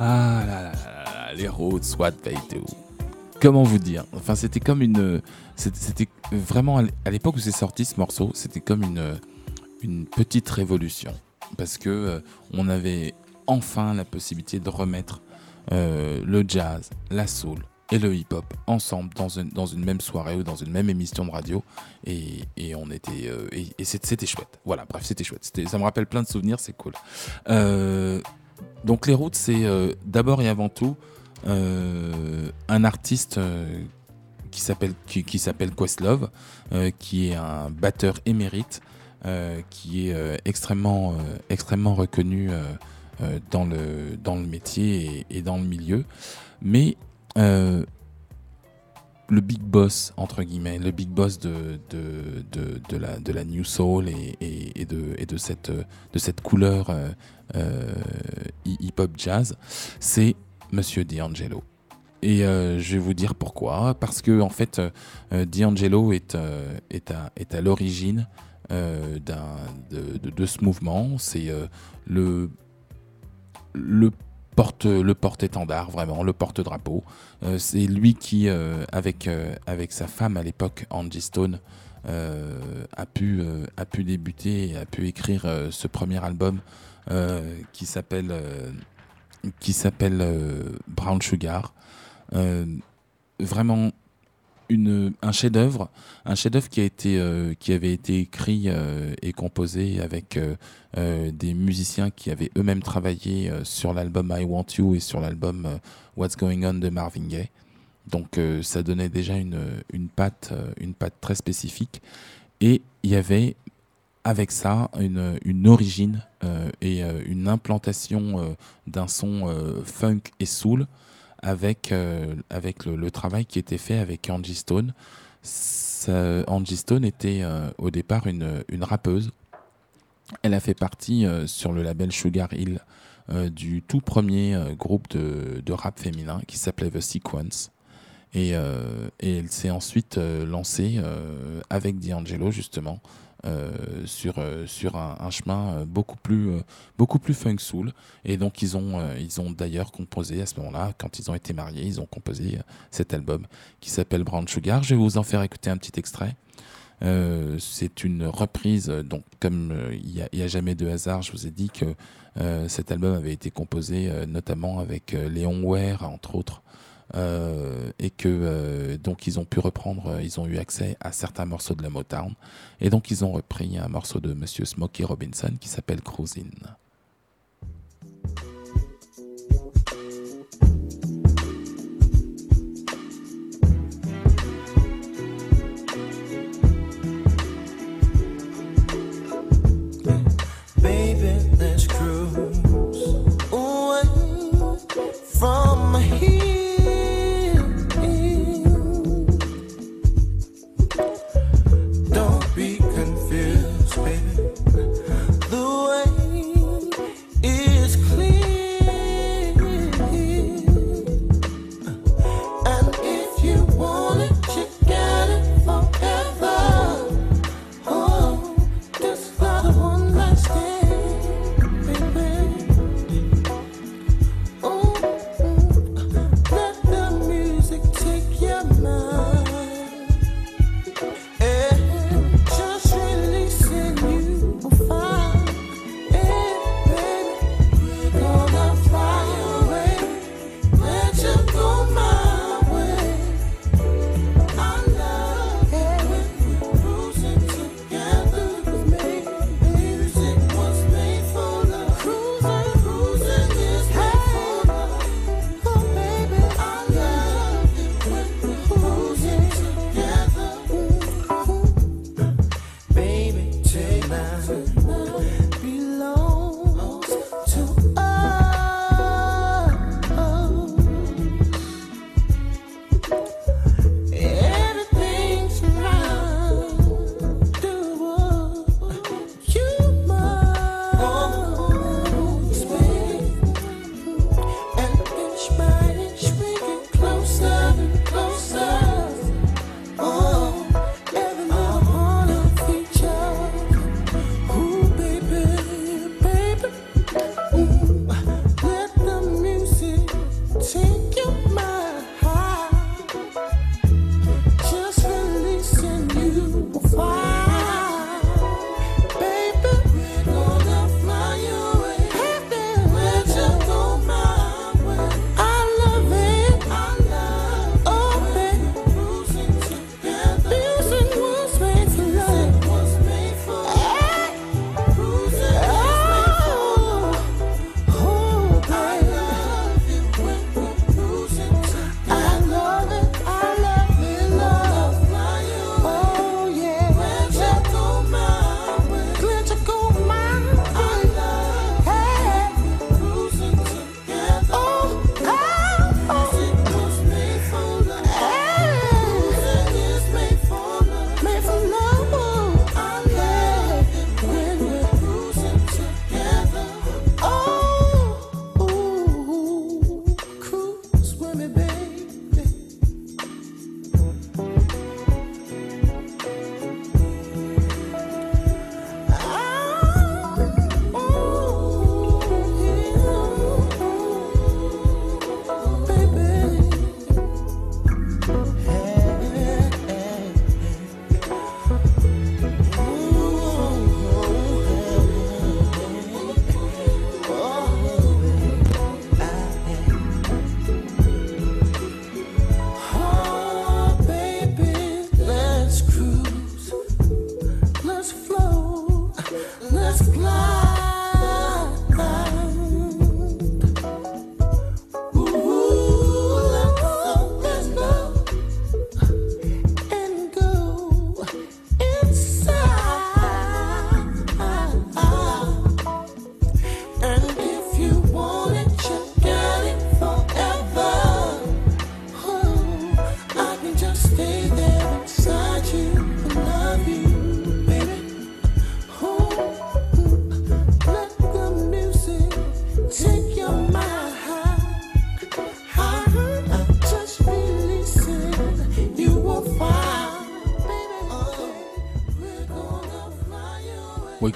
Ah là là là là les Roots, what they do. Comment vous dire? Enfin, c'était comme une. C'était vraiment à l'époque où c'est sorti ce morceau, c'était comme une, une petite révolution. Parce que euh, on avait enfin la possibilité de remettre euh, le jazz, la soul et le hip-hop ensemble dans une, dans une même soirée ou dans une même émission de radio. Et, et on était. euh, et c'était chouette. Voilà, bref, c'était chouette. Ça me rappelle plein de souvenirs, c'est cool. Euh, donc les routes, c'est euh, d'abord et avant tout un artiste qui s'appelle qui, qui s'appelle Questlove, qui est un batteur émérite, qui est extrêmement extrêmement reconnu dans le dans le métier et, et dans le milieu, mais euh, le big boss entre guillemets, le big boss de de, de, la de la new soul et, de et de cette de cette couleur euh, euh, hip hop jazz, c'est Monsieur D'Angelo. Et je vais vous dire pourquoi. Parce que en fait, D'Angelo est, est à, est à l'origine de, de- ce mouvement. C'est le, le porte le porte-étendard vraiment le porte-drapeau. Euh, c'est lui qui euh, avec euh, avec sa femme à l'époque Angie Stone a pu a pu débuter et a pu écrire ce premier album qui s'appelle qui s'appelle Brown Sugar. Vraiment un chef-d'œuvre, un chef-d'œuvre qui euh, avait été écrit euh, et composé avec euh, des musiciens qui avaient eux-mêmes travaillé sur l'album I Want You et sur l'album What's Going On de Marvin Gaye. Donc ça donnait déjà une, une patte, une patte très spécifique. Et il y avait avec ça une, une origine et une implantation d'un son funk et soul avec, euh, avec le, travail qui était fait avec Angie Stone. Angie Stone était euh, au départ une, une rappeuse Elle a fait partie euh, sur le label Sugar Hill du tout premier groupe de, de rap féminin qui s'appelait The Sequence. Et, et elle s'est ensuite lancée avec D'Angelo justement euh, sur, euh, sur un, chemin euh, beaucoup plus, beaucoup plus funk soul. Et donc ils ont, ils ont d'ailleurs composé à ce moment-là, quand ils ont été mariés, ils ont composé cet album qui s'appelle Brown Sugar. Je vais vous en faire écouter un petit extrait. C'est une reprise, donc comme il n'y y a jamais de hasard, je vous ai dit que cet album avait été composé notamment avec Léon Ware, entre autres, euh, et que euh, donc ils ont pu reprendre, euh, ils ont eu accès à certains morceaux de la Motown, et donc ils ont repris un morceau de Monsieur Smokey Robinson qui s'appelle Cruisin'.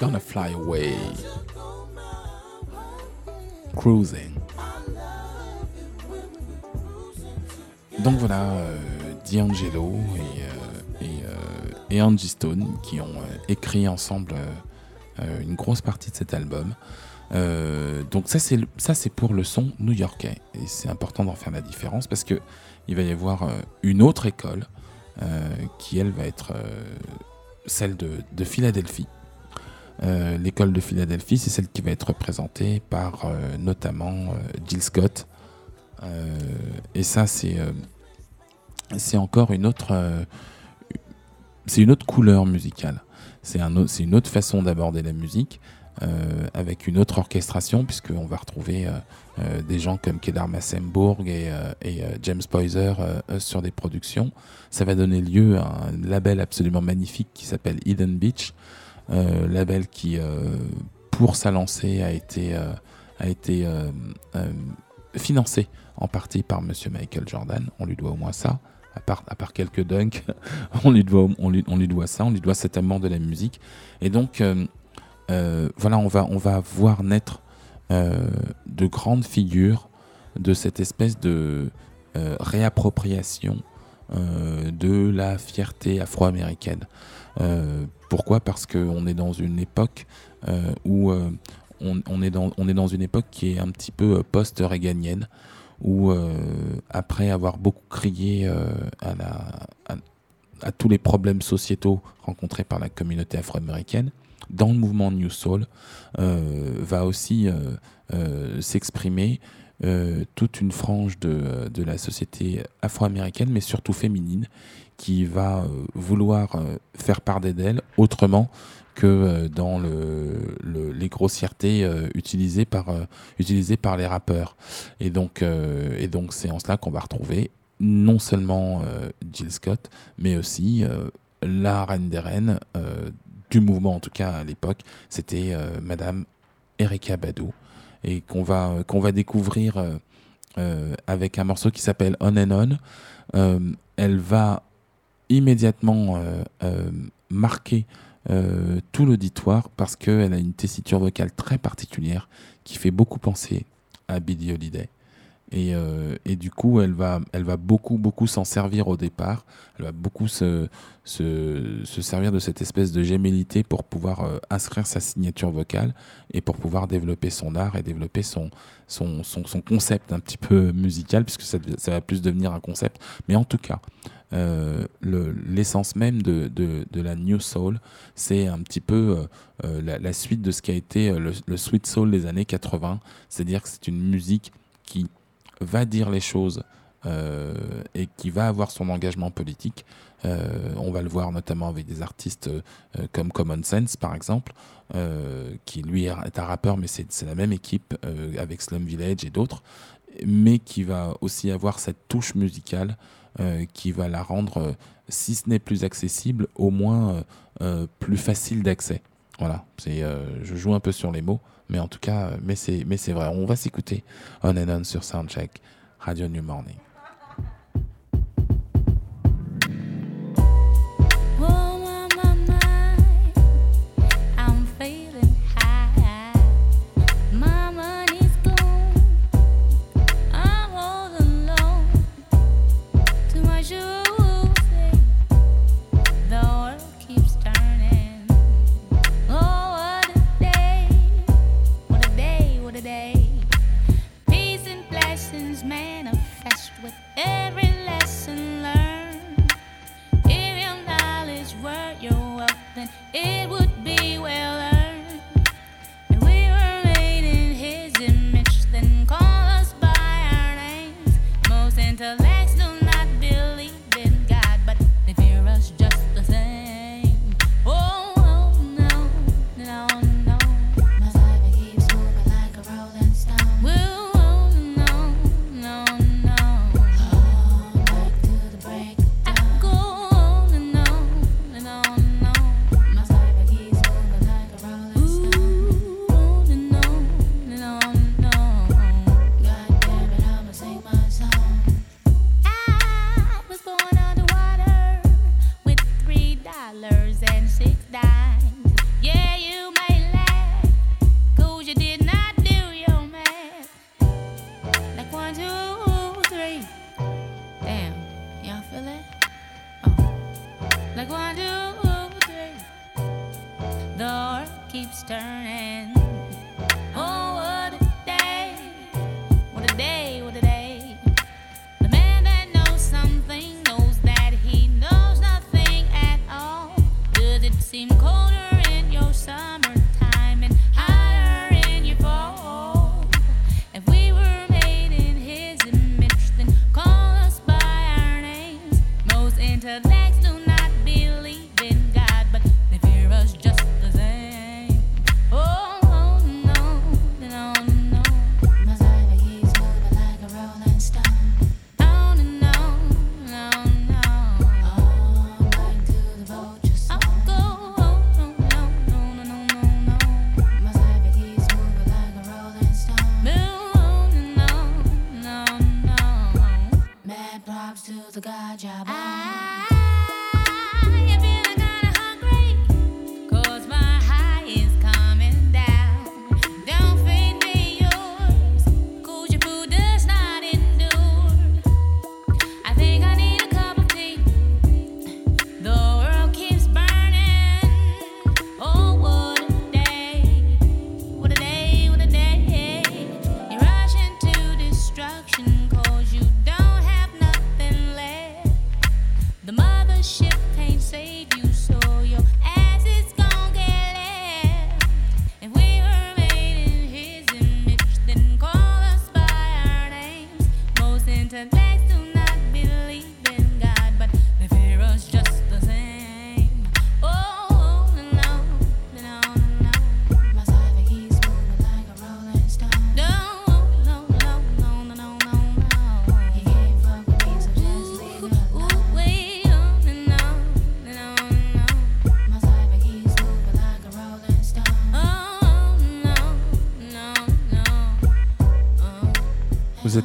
Gonna fly away. Cruising. Donc voilà, euh, D'Angelo et, euh, euh, Angie Stone qui ont euh, écrit ensemble une grosse partie de cet album. Donc ça c'est ça c'est pour le son new-yorkais et c'est important d'en faire la différence parce que il va y avoir une autre école qui elle va être celle de Philadelphie. Euh, L'école de Philadelphie, c'est celle qui va être représentée par euh, notamment euh, Jill Scott. Et ça, c'est encore une autre, c'est une autre couleur musicale. C'est une autre façon d'aborder la musique. avec une autre orchestration, puisqu'on va retrouver des gens comme Kedar Massenburg et, et, James Poyser sur des productions. Ça va donner lieu à un label absolument magnifique qui s'appelle Eden Beach, label qui, euh, pour sa lancée, a été, euh, a été euh, euh, financé en partie par Monsieur Michael Jordan. On lui doit au moins ça. À part, à part quelques dunks, on lui, doit, on, lui, on lui doit ça, on lui doit cet amour de la musique. Et donc, euh, euh, voilà, on va, on va voir naître euh, de grandes figures de cette espèce de euh, réappropriation euh, de la fierté afro-américaine. Euh, pourquoi? Parce qu'on est dans une époque euh, où on, est dans, on est dans une époque qui est un petit peu post-réganienne, où après avoir beaucoup crié à, tous les problèmes sociétaux rencontrés par la communauté afro-américaine, dans le mouvement New Soul, va aussi s'exprimer euh, toute une frange de, de la société afro-américaine, mais surtout féminine, qui va euh, vouloir euh, faire part d'elle autrement que dans le, le- les grossièretés utilisées, par, utilisées par les rappeurs. Et donc, et donc c'est en cela qu'on va retrouver non seulement Jill Scott, mais aussi la reine des reines du mouvement, en tout cas à l'époque, c'était Madame Erika Badu, et qu'on va, qu'on va découvrir euh, euh, avec un morceau qui s'appelle On and On. Euh, elle va immédiatement marquer tout l'auditoire parce qu'elle a une tessiture vocale très particulière qui fait beaucoup penser à Billie Holiday. Et, euh, et du coup, elle va, elle va beaucoup, beaucoup s'en servir au départ. Elle va beaucoup se, se, se servir de cette espèce de gémellité pour pouvoir euh, inscrire sa signature vocale et pour pouvoir développer son art et développer son, son, son, concept un petit peu musical, puisque ça, va plus devenir un concept. Mais en tout cas, euh, le- l'essence même de, de, de la New Soul, c'est un petit peu la, suite de ce qui a été le Sweet Soul des années 80. C'est-à-dire que c'est une musique qui va dire les choses euh, et qui va avoir son engagement politique. Euh, on va le voir notamment avec des artistes euh, comme Common Sense, par exemple, qui lui est un rappeur, mais c'est la même équipe avec Slum Village et d'autres, mais qui va aussi avoir cette touche musicale qui va la rendre, si ce n'est plus accessible, au moins plus facile d'accès. Voilà, je joue un peu sur les mots, mais en tout cas, euh, mais c'est, mais c'est vrai. On va s'écouter On and On sur Soundcheck, Radio New Morning.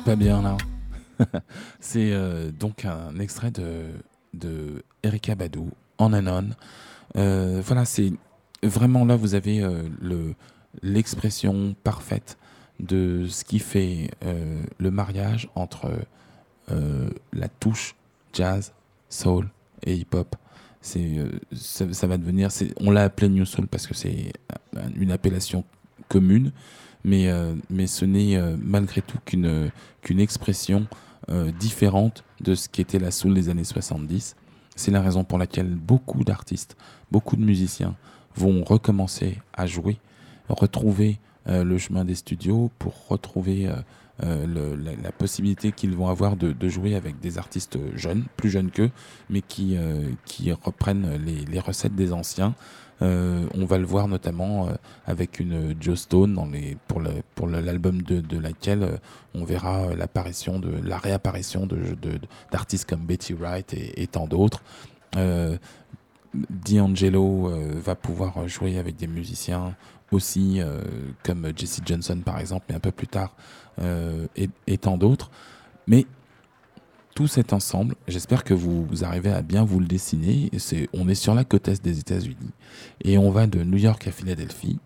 Pas bien là C'est euh, donc un extrait de, de Erika Badou, en anon. Euh, voilà, c'est vraiment là, vous avez euh, le l'expression parfaite de ce qui fait le mariage entre la touche jazz, soul et hip-hop. Ça, va devenir, on l'a appelé New Soul parce que c'est une appellation commune, mais, euh, mais ce n'est euh, malgré tout qu'une, expression euh, différente de ce qu'était la soul des années 70. C'est la raison pour laquelle beaucoup d'artistes, beaucoup de musiciens vont recommencer à jouer, retrouver le chemin des studios pour retrouver la, possibilité qu'ils vont avoir de, jouer avec des artistes jeunes, plus jeunes qu'eux, mais qui, qui reprennent les recettes des anciens. Euh, on va le voir notamment euh, avec une Joe Stone pour l'album de, laquelle euh, on verra l'apparition de la réapparition d'artistes comme Betty Wright et, tant d'autres. Euh, D'Angelo va pouvoir jouer avec des musiciens aussi comme Jesse Johnson par exemple, mais un peu plus tard et, et tant d'autres. Mais tout cet ensemble, j'espère que vous, arrivez à bien vous le dessiner. On est sur la côte est des États-Unis et on va de New York à Philadelphie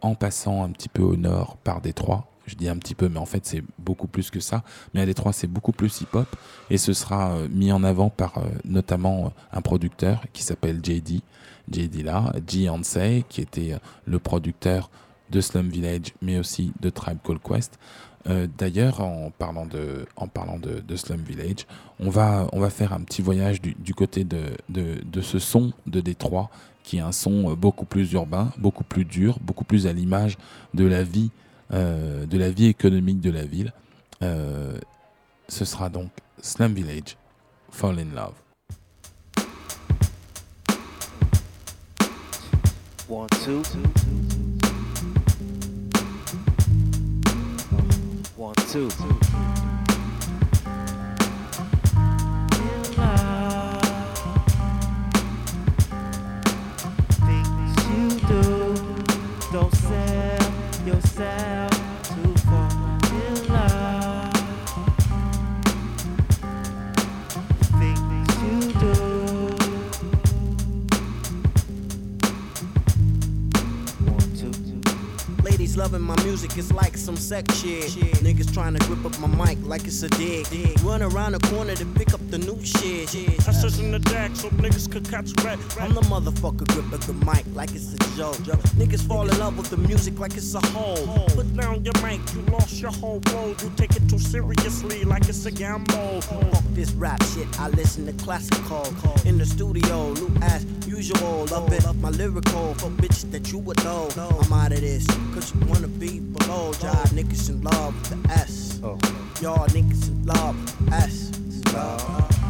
en passant un petit peu au nord par Détroit. Je dis un petit peu, mais en fait c'est beaucoup plus que ça. Mais à Détroit c'est beaucoup plus hip-hop et ce sera euh, mis en avant par euh, notamment euh, un producteur qui s'appelle JD. JD là, G. Hansey, qui était le producteur de Slum Village, mais aussi de Tribe Called Quest. Euh, D'ailleurs, en parlant de, en parlant de, Slum Village, on va, on va faire un petit voyage du, côté de, de, de ce son de Détroit, qui est un son euh, beaucoup plus urbain, beaucoup plus dur, beaucoup plus à l'image de la vie, euh, de la vie économique de la ville. Ce sera donc Slum Village, Fall in Love. One, two. One, two. Things One, two, two. Loving my music, it's like some sex shit. Niggas trying to grip up my mic like it's a dig. Run around the corner to pick up the new shit. I search in the deck so niggas could catch back. I'm the motherfucker grip up the mic like it's a joke. Niggas fall in love with the music like it's a hole. Put down your mic, you lost your whole road. You take it too seriously like it's a gamble. Fuck this rap shit, I listen to classical. In the studio, loop as usual. Love it, my lyrical for bitches that you would know. I'm out of this, cause you wanna be below. Jive oh. niggas in love with the S. Y'all niggas in love with the S. Love.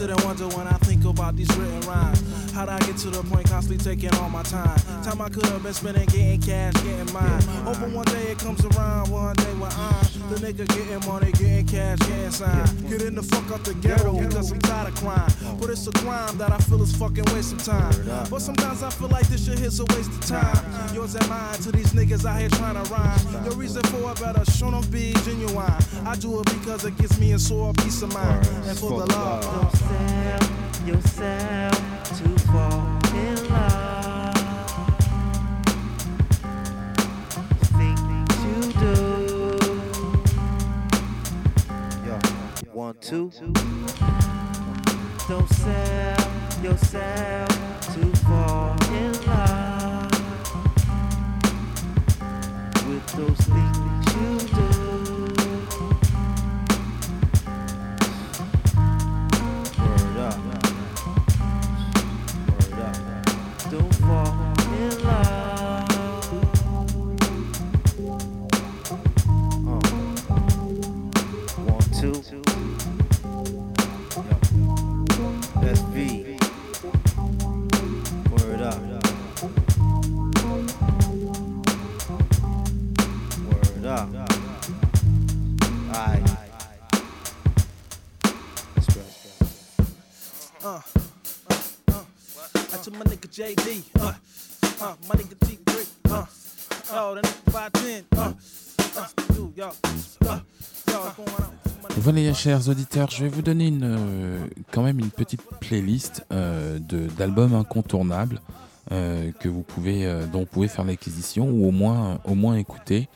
Sit and wonder when I think about these written rhymes. How'd I get to the point constantly taking all my time? Time I could have been spending getting cash, getting mine. Over one day it comes around, one day when I'm the nigga getting money, getting cash, getting signed. Getting the fuck out the ghetto because I'm tired of crime. But it's a crime that I feel is fucking waste of time. But sometimes I feel like this shit is a waste of time. Yours and mine to these niggas out here trying to rhyme. Your reason for it better show them be genuine. I do it because it gives me a sore peace of mind. And for the love. Don't sell yourself to fall one, two. Don't sell yourself to fall in love with those things JD. Uh, uh, my nigga T3. Uh, oh, that nigga 510. Uh, uh, dude. Uh, going on? Voilà, chers auditeurs, je vais vous donner une, euh, quand même une petite playlist euh, d'albums incontournables euh, que vous pouvez, dont vous pouvez faire l'acquisition ou au moins, au moins écouter.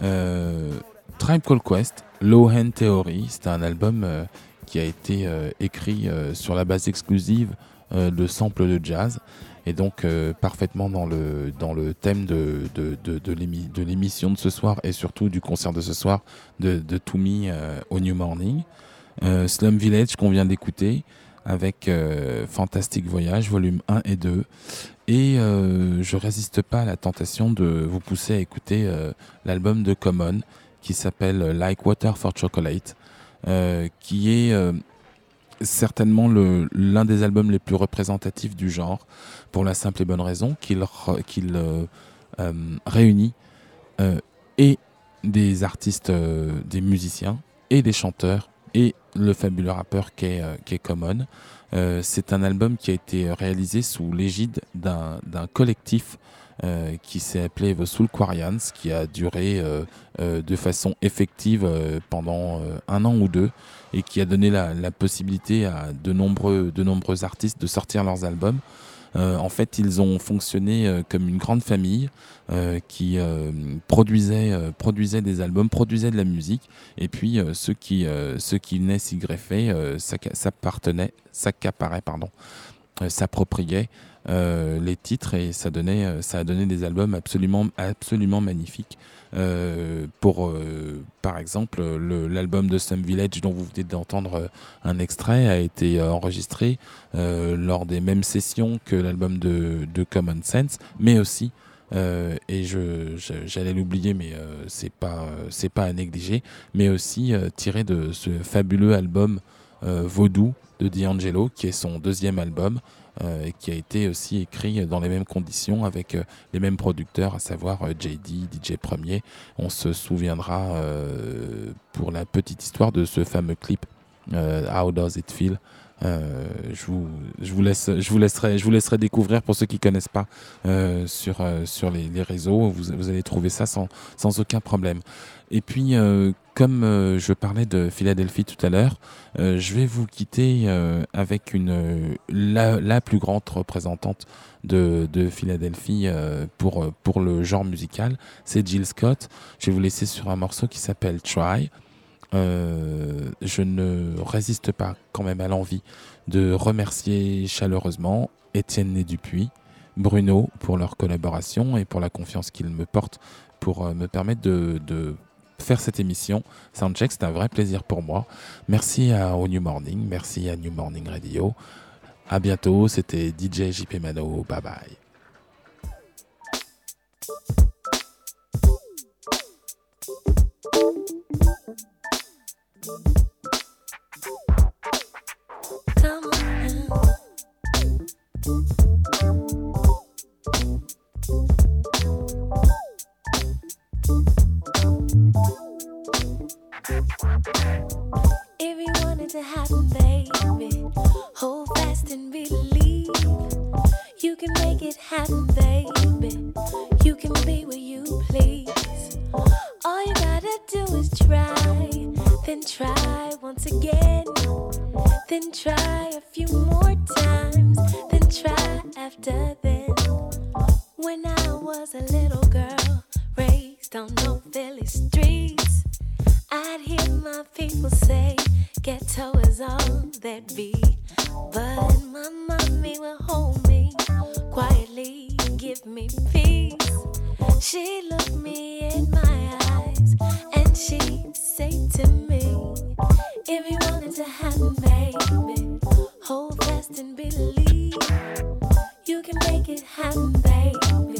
Tribe Called Quest, Low Hand Theory, c'est un album qui a été écrit sur la base exclusive de samples de jazz et donc euh, parfaitement dans le, dans le thème de, de, de, de l'émi- de l'émission de ce soir et surtout du concert de ce soir de, de euh, au New Morning. Euh, Slum Village qu'on vient d'écouter avec Fantastic Voyage volume 1 et 2 et je résiste pas à la tentation de vous pousser à écouter l'album de Common qui s'appelle Like Water for Chocolate qui est certainement l'un des albums les plus représentatifs du genre pour la simple et bonne raison qu'il euh, euh, réunit euh, et des artistes, des musiciens et des chanteurs et le fabuleux rappeur qu'est qu'est Common. C'est un album qui a été réalisé sous l'égide d'un collectif qui s'est appelé The Soul Quarians, qui a duré de façon effective pendant un an ou deux et qui a donné la, possibilité à de nombreux artistes de sortir leurs albums. Euh, en fait, ils ont fonctionné euh, comme une grande famille euh, qui produisait, des albums, produisait de la musique, et puis ceux qui, ceux qui venaient s'y greffer s'appartenaient, s'accaparaient, pardon, s'appropriaient les titres et ça donnait, a donné des albums absolument magnifiques. Euh, pour, euh, par exemple, le- l'album de Some Village dont vous venez d'entendre euh, un extrait a été enregistré lors des mêmes sessions que l'album de, Common Sense, mais aussi et je j'allais l'oublier, mais euh, c'est pas c'est pas à négliger, mais aussi tiré de ce fabuleux album Vaudou de D'Angelo, qui est son deuxième album, et qui a été aussi écrit dans les mêmes conditions avec euh, les mêmes producteurs, à savoir euh, JD, DJ Premier. On se souviendra euh, pour la petite histoire de ce fameux clip euh, How Does It Feel Euh, je, vous, laisse, je, vous laisserai, je vous laisserai découvrir pour ceux qui connaissent pas euh, sur, euh, sur les, les réseaux. Vous, vous allez trouver ça sans, sans aucun problème. Et puis, euh, comme euh, je parlais de Philadelphie tout à l'heure, euh, je vais vous quitter avec la, plus grande représentante de, de Philadelphie pour, le genre musical. C'est Jill Scott. Je vais vous laisser sur un morceau qui s'appelle Try. Je ne résiste pas quand même à l'envie de remercier chaleureusement Étienne Né Dupuis, Bruno pour leur collaboration et pour la confiance qu'ils me portent pour me permettre de faire cette émission. Soundcheck, c'est un vrai plaisir pour moi. Merci à, au New Morning, merci à New Morning Radio. À bientôt, c'était DJ JP Mano. Bye bye. If you want it to happen, baby, hold fast and believe. You can make it happen, baby. You can be where you please. All you gotta do is try, then try once again. Then try a few more times, then try after then. When I was a little girl, raised on no Philly streets, I'd hear my people say, ghetto is all that be. But my mommy will hold me quietly give me peace. She looked me in my eyes and she say to me, If you want it to happen, baby, hold fast and believe. You can make it happen, baby.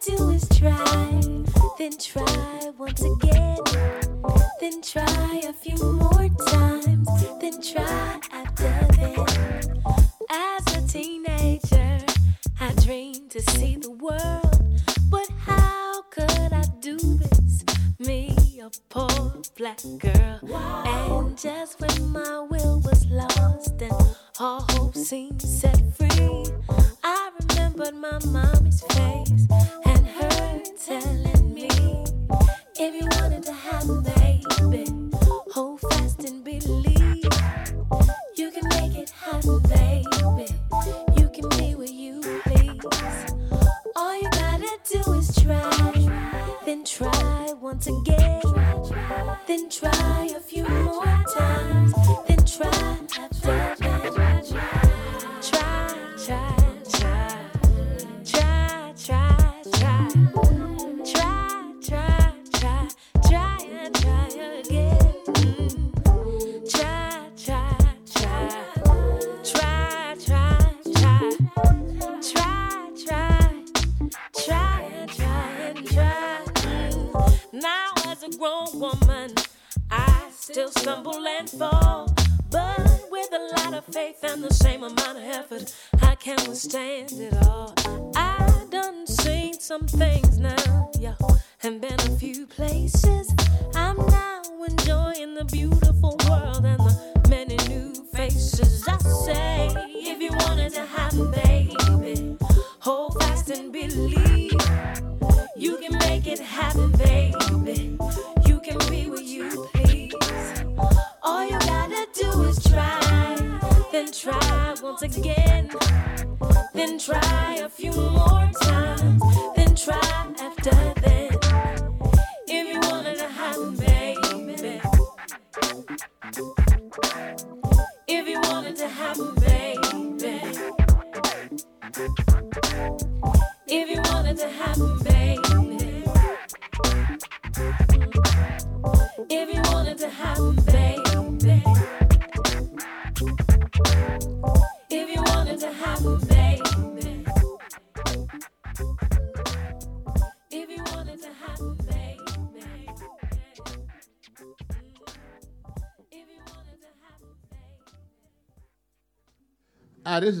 Do is try, then try once again, then try a few more times, then try after then. As a teenager, I dreamed to see the world, but how could I do this? Me, a poor black girl, and just when my will was lost and all hope seemed set free, I remembered my mommy's face telling me, if you wanted to happen, baby, hold fast and believe. You can make it happen, baby. You can be where you please. All you gotta do is try, then try once again, then try a few more times,